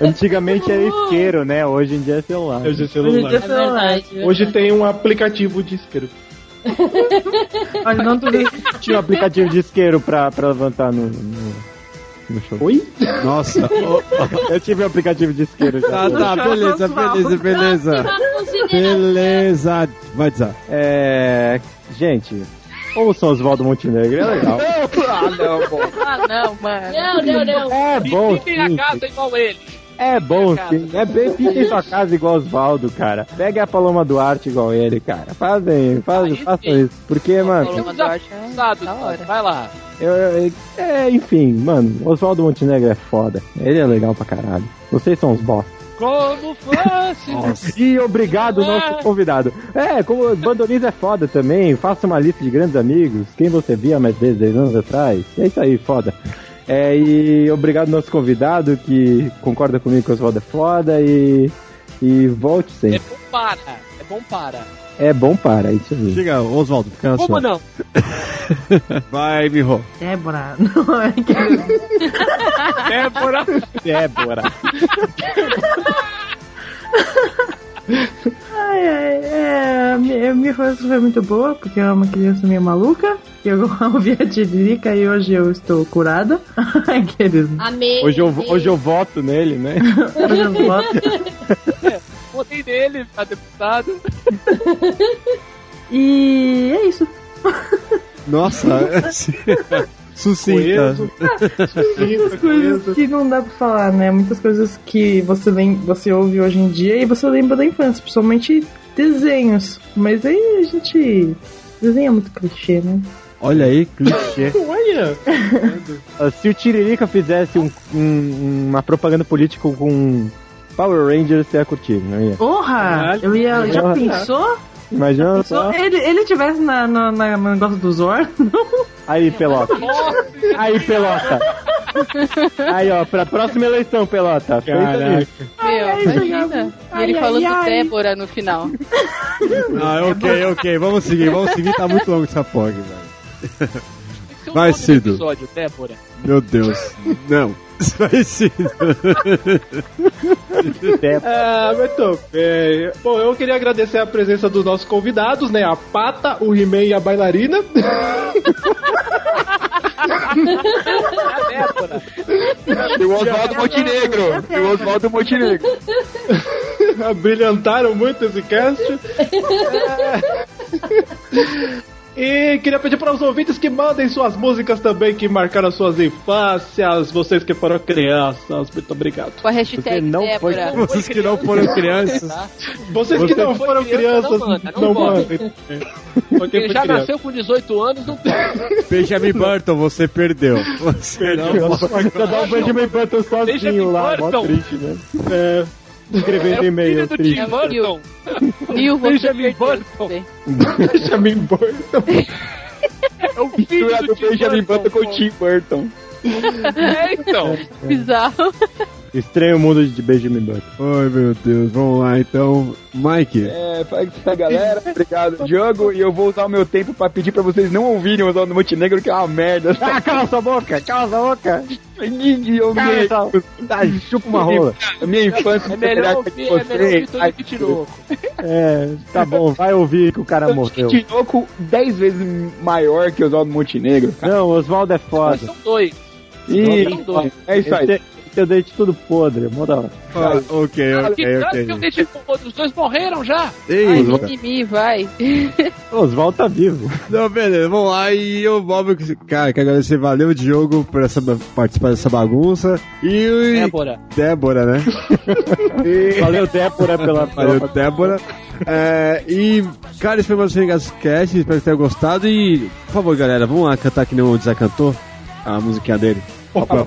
Antigamente era isqueiro, né? Hoje em dia é celular. Hoje é celular. É verdade. Hoje tem um aplicativo de isqueiro. Olha, não duvido. Tinha um aplicativo de isqueiro pra, pra levantar no, no, no show. Oi? Nossa. Eu tive um aplicativo de isqueiro já. Tá, tá, beleza, beleza, beleza. Beleza. Vai dizer. É. Gente, ouçam Oswaldo Montenegro, é legal. ah, não, bom. Ah, não, mano. Não, não, não. É bom Fiquem a sim. casa igual ele. É bom sim. É bem fica em sua casa igual Oswaldo, cara. Pegue a Paloma Duarte igual ele, cara. Fazem, fazem, façam isso. Porque, mano, Paloma Duarte é Sabe, da hora. vai lá. eu, eu- é, enfim, mano, Oswaldo Montenegro é foda. Ele é legal pra caralho. Vocês são os boss. Como fosse. E obrigado, nosso convidado. É, como Bandolins é foda também, faça uma lista de grandes amigos, quem você via mais vezes 10 anos atrás. É isso aí, foda. É, e obrigado nosso convidado que concorda comigo que o Oswaldo é foda e, e volte É sempre. bom para. É bom para. É bom para, isso aí. Chega, Oswaldo, cansa. Como não? Vai, Miho. Débora. Não é que... Débora. Débora. Ai, ai, é, a minha, a minha infância foi muito boa, porque eu era uma criança meio maluca. Eu ouvia a Tiririca e hoje eu estou curada. Aqueles... Amém. Hoje eu, hoje eu voto nele, né? Hoje eu voto. Botei nele pra deputado. E é isso. Nossa, sucinta. Muitas coisas que não dá pra falar, né? Muitas coisas que você, lem você ouve hoje em dia e você lembra da infância, principalmente desenhos. Mas aí a gente. Desenho é muito clichê, né? Olha aí, clichê. Olha! Ah, Se o Tiririca fizesse um- um- uma propaganda política com Power Rangers você ia curtir, não ia? Porra! Eu ia. Já Porra. pensou? Imagina Só ele, ele tivesse na, na, na- no negócio do Zor, Aí, Pelota. Aí, Pelota. Aí, ó, pra próxima eleição, Pelota. Caraca. Meu, imagina. E ele Ai, falando ai, ai. Débora no final. Ah, ok, ok. Vamos seguir, vamos seguir. Tá muito longo essa POG, velho. É Vai, Cido. episódio, Débora. Meu Deus. Não. Ser. Ah, muito bem. Bom, eu queria agradecer a presença dos nossos convidados, né? A Pata, o He-Man e a bailarina. E o Oswaldo Montenegro. E o Oswaldo Montenegro. Brilhantaram muito esse cast. E queria pedir para os ouvintes que mandem suas músicas também que marcaram suas infâncias, vocês que foram crianças. Muito obrigado. Com a hashtag Débora. Vocês que não foram crianças. Vocês que não foi foram criança, crianças, não não não mandem. Porque já nasceu com 18 anos, não pode. Benjamin Burton, você perdeu. Você não Só dá o Benjamin Button sozinho lá, mó Burton. triste, né? É, escrevendo e-mail, do. Tim Burton. Você Benjamin. Burton. Benjamin Burton. É o filho do do Benjamin Button com o. Tim Burton. É, então. Bizarro. Estranho mundo de Benjamin Button. Ai, meu Deus. Vamos lá, então. Mike. É, fala isso aí, galera. Obrigado, Diogo. E eu vou usar o meu tempo pra pedir pra vocês não ouvirem o Oswaldo Montenegro, que é uma merda. Ah, cala sua boca, cala sua boca. Eu me-. Tá, chupa uma rola. A minha infância É melhor ouvir, é melhor ouvir Kitinoco. É, tá bom, vai ouvir que o cara morreu. Tinoco 10 vezes maior que o Oswaldo Montenegro. cara. Não, o Oswaldo é foda. São dois. E é isso aí. Teu dente tudo podre, hora. Ah, ok, ok, tanto ok. que eu deixei os dois morreram já. Ei, Ai, Oswaldo. mimimi, vai. O Oswaldo tá vivo. Não, beleza, vamos lá. E o Bob, cara, quero agradecer, valeu, Diogo, por essa, participar dessa bagunça. E o. Débora. Débora, né? E- Valeu, Débora, pela Valeu, Débora. É, e, cara, esse foi mais um Regados Cast, espero que tenham gostado. E, por favor, galera, vamos lá cantar que nem o Zé cantou a musiquinha dele. Get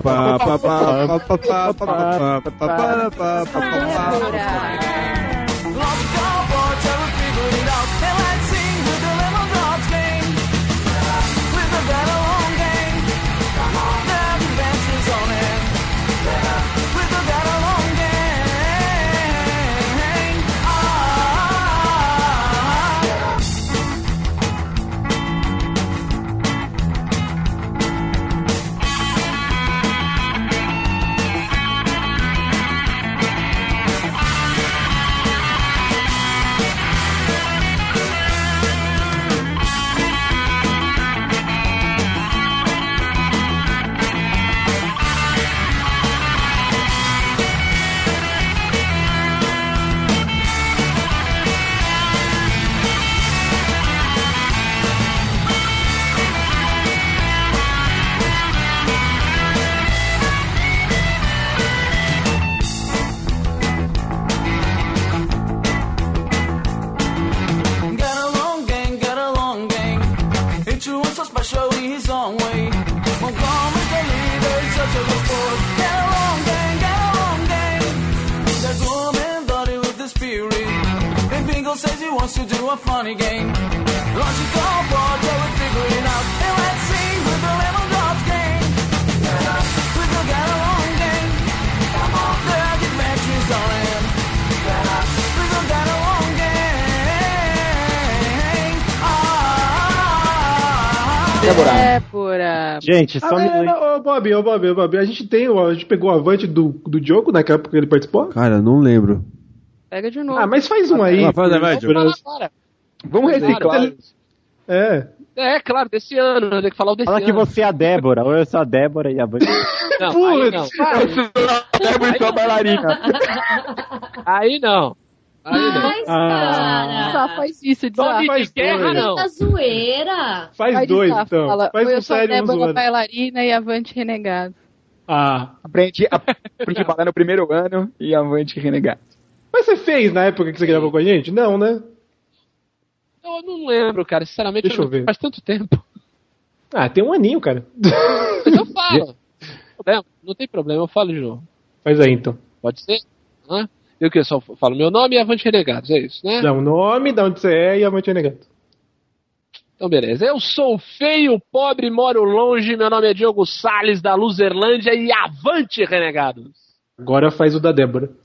Gente, só Ah, me. não, ô, Bob, ô, Bob, ô, Bob, a gente tem, a gente pegou o avante do, do Diogo naquela época que ele participou? Cara, não lembro. Pega de novo. Ah, mas faz um aí. Ah, faz, vai. Fala agora. Vamos reciclar. É. É, claro, desse ano, tem que falar o desse Fala que ano. você é a Débora, ou eu sou a Débora e a Vânia. Não, aí não. Débora e sua bailarina. Aí não. Aí não. Mas, cara. Só faz isso, Tony desafio. faz de guerra, dois. não. Tá zoeira. Faz dois, desafio, então. fala, Faz um Débora zoando. bailarina e avante renegado. Ah. Aprendi, aprendi a bailar no primeiro ano e avante renegar. Mas você fez na época que você gravou com a gente? Não, né? Eu não lembro, cara. Sinceramente, Deixa eu ver. faz tanto tempo. Ah, tem um aninho, cara. Mas eu falo. Não tem problema, não tem problema, eu falo de novo. Faz aí, então. Pode ser? Hã? Eu que só falo meu nome e Avante Renegados, é isso, né? Dá um nome, da onde você é e Avante Renegado. Então, beleza. Eu sou feio, pobre, moro longe. Meu nome é Diogo Salles, da Luzerlândia. E avante, renegados! Agora faz o da Débora.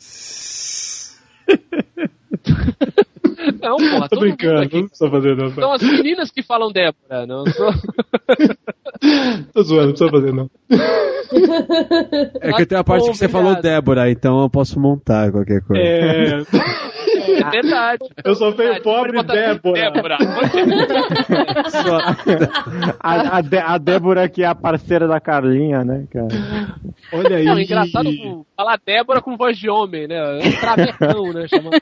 Não, porra, Tô brincando, aqui. não precisa fazer não. São as meninas que falam Débora, não sou... Tô zoando, não precisa fazer não. É que tem a parte que você falou Débora, então eu posso montar qualquer coisa. É. É verdade. Eu sou feio, pobre, Débora. Débora. A, a, Dé- a Débora que é a parceira da Carlinha, né, cara? Olha aí. Não, engraçado falar Débora com voz de homem, né? É um travecão, né? Chamando...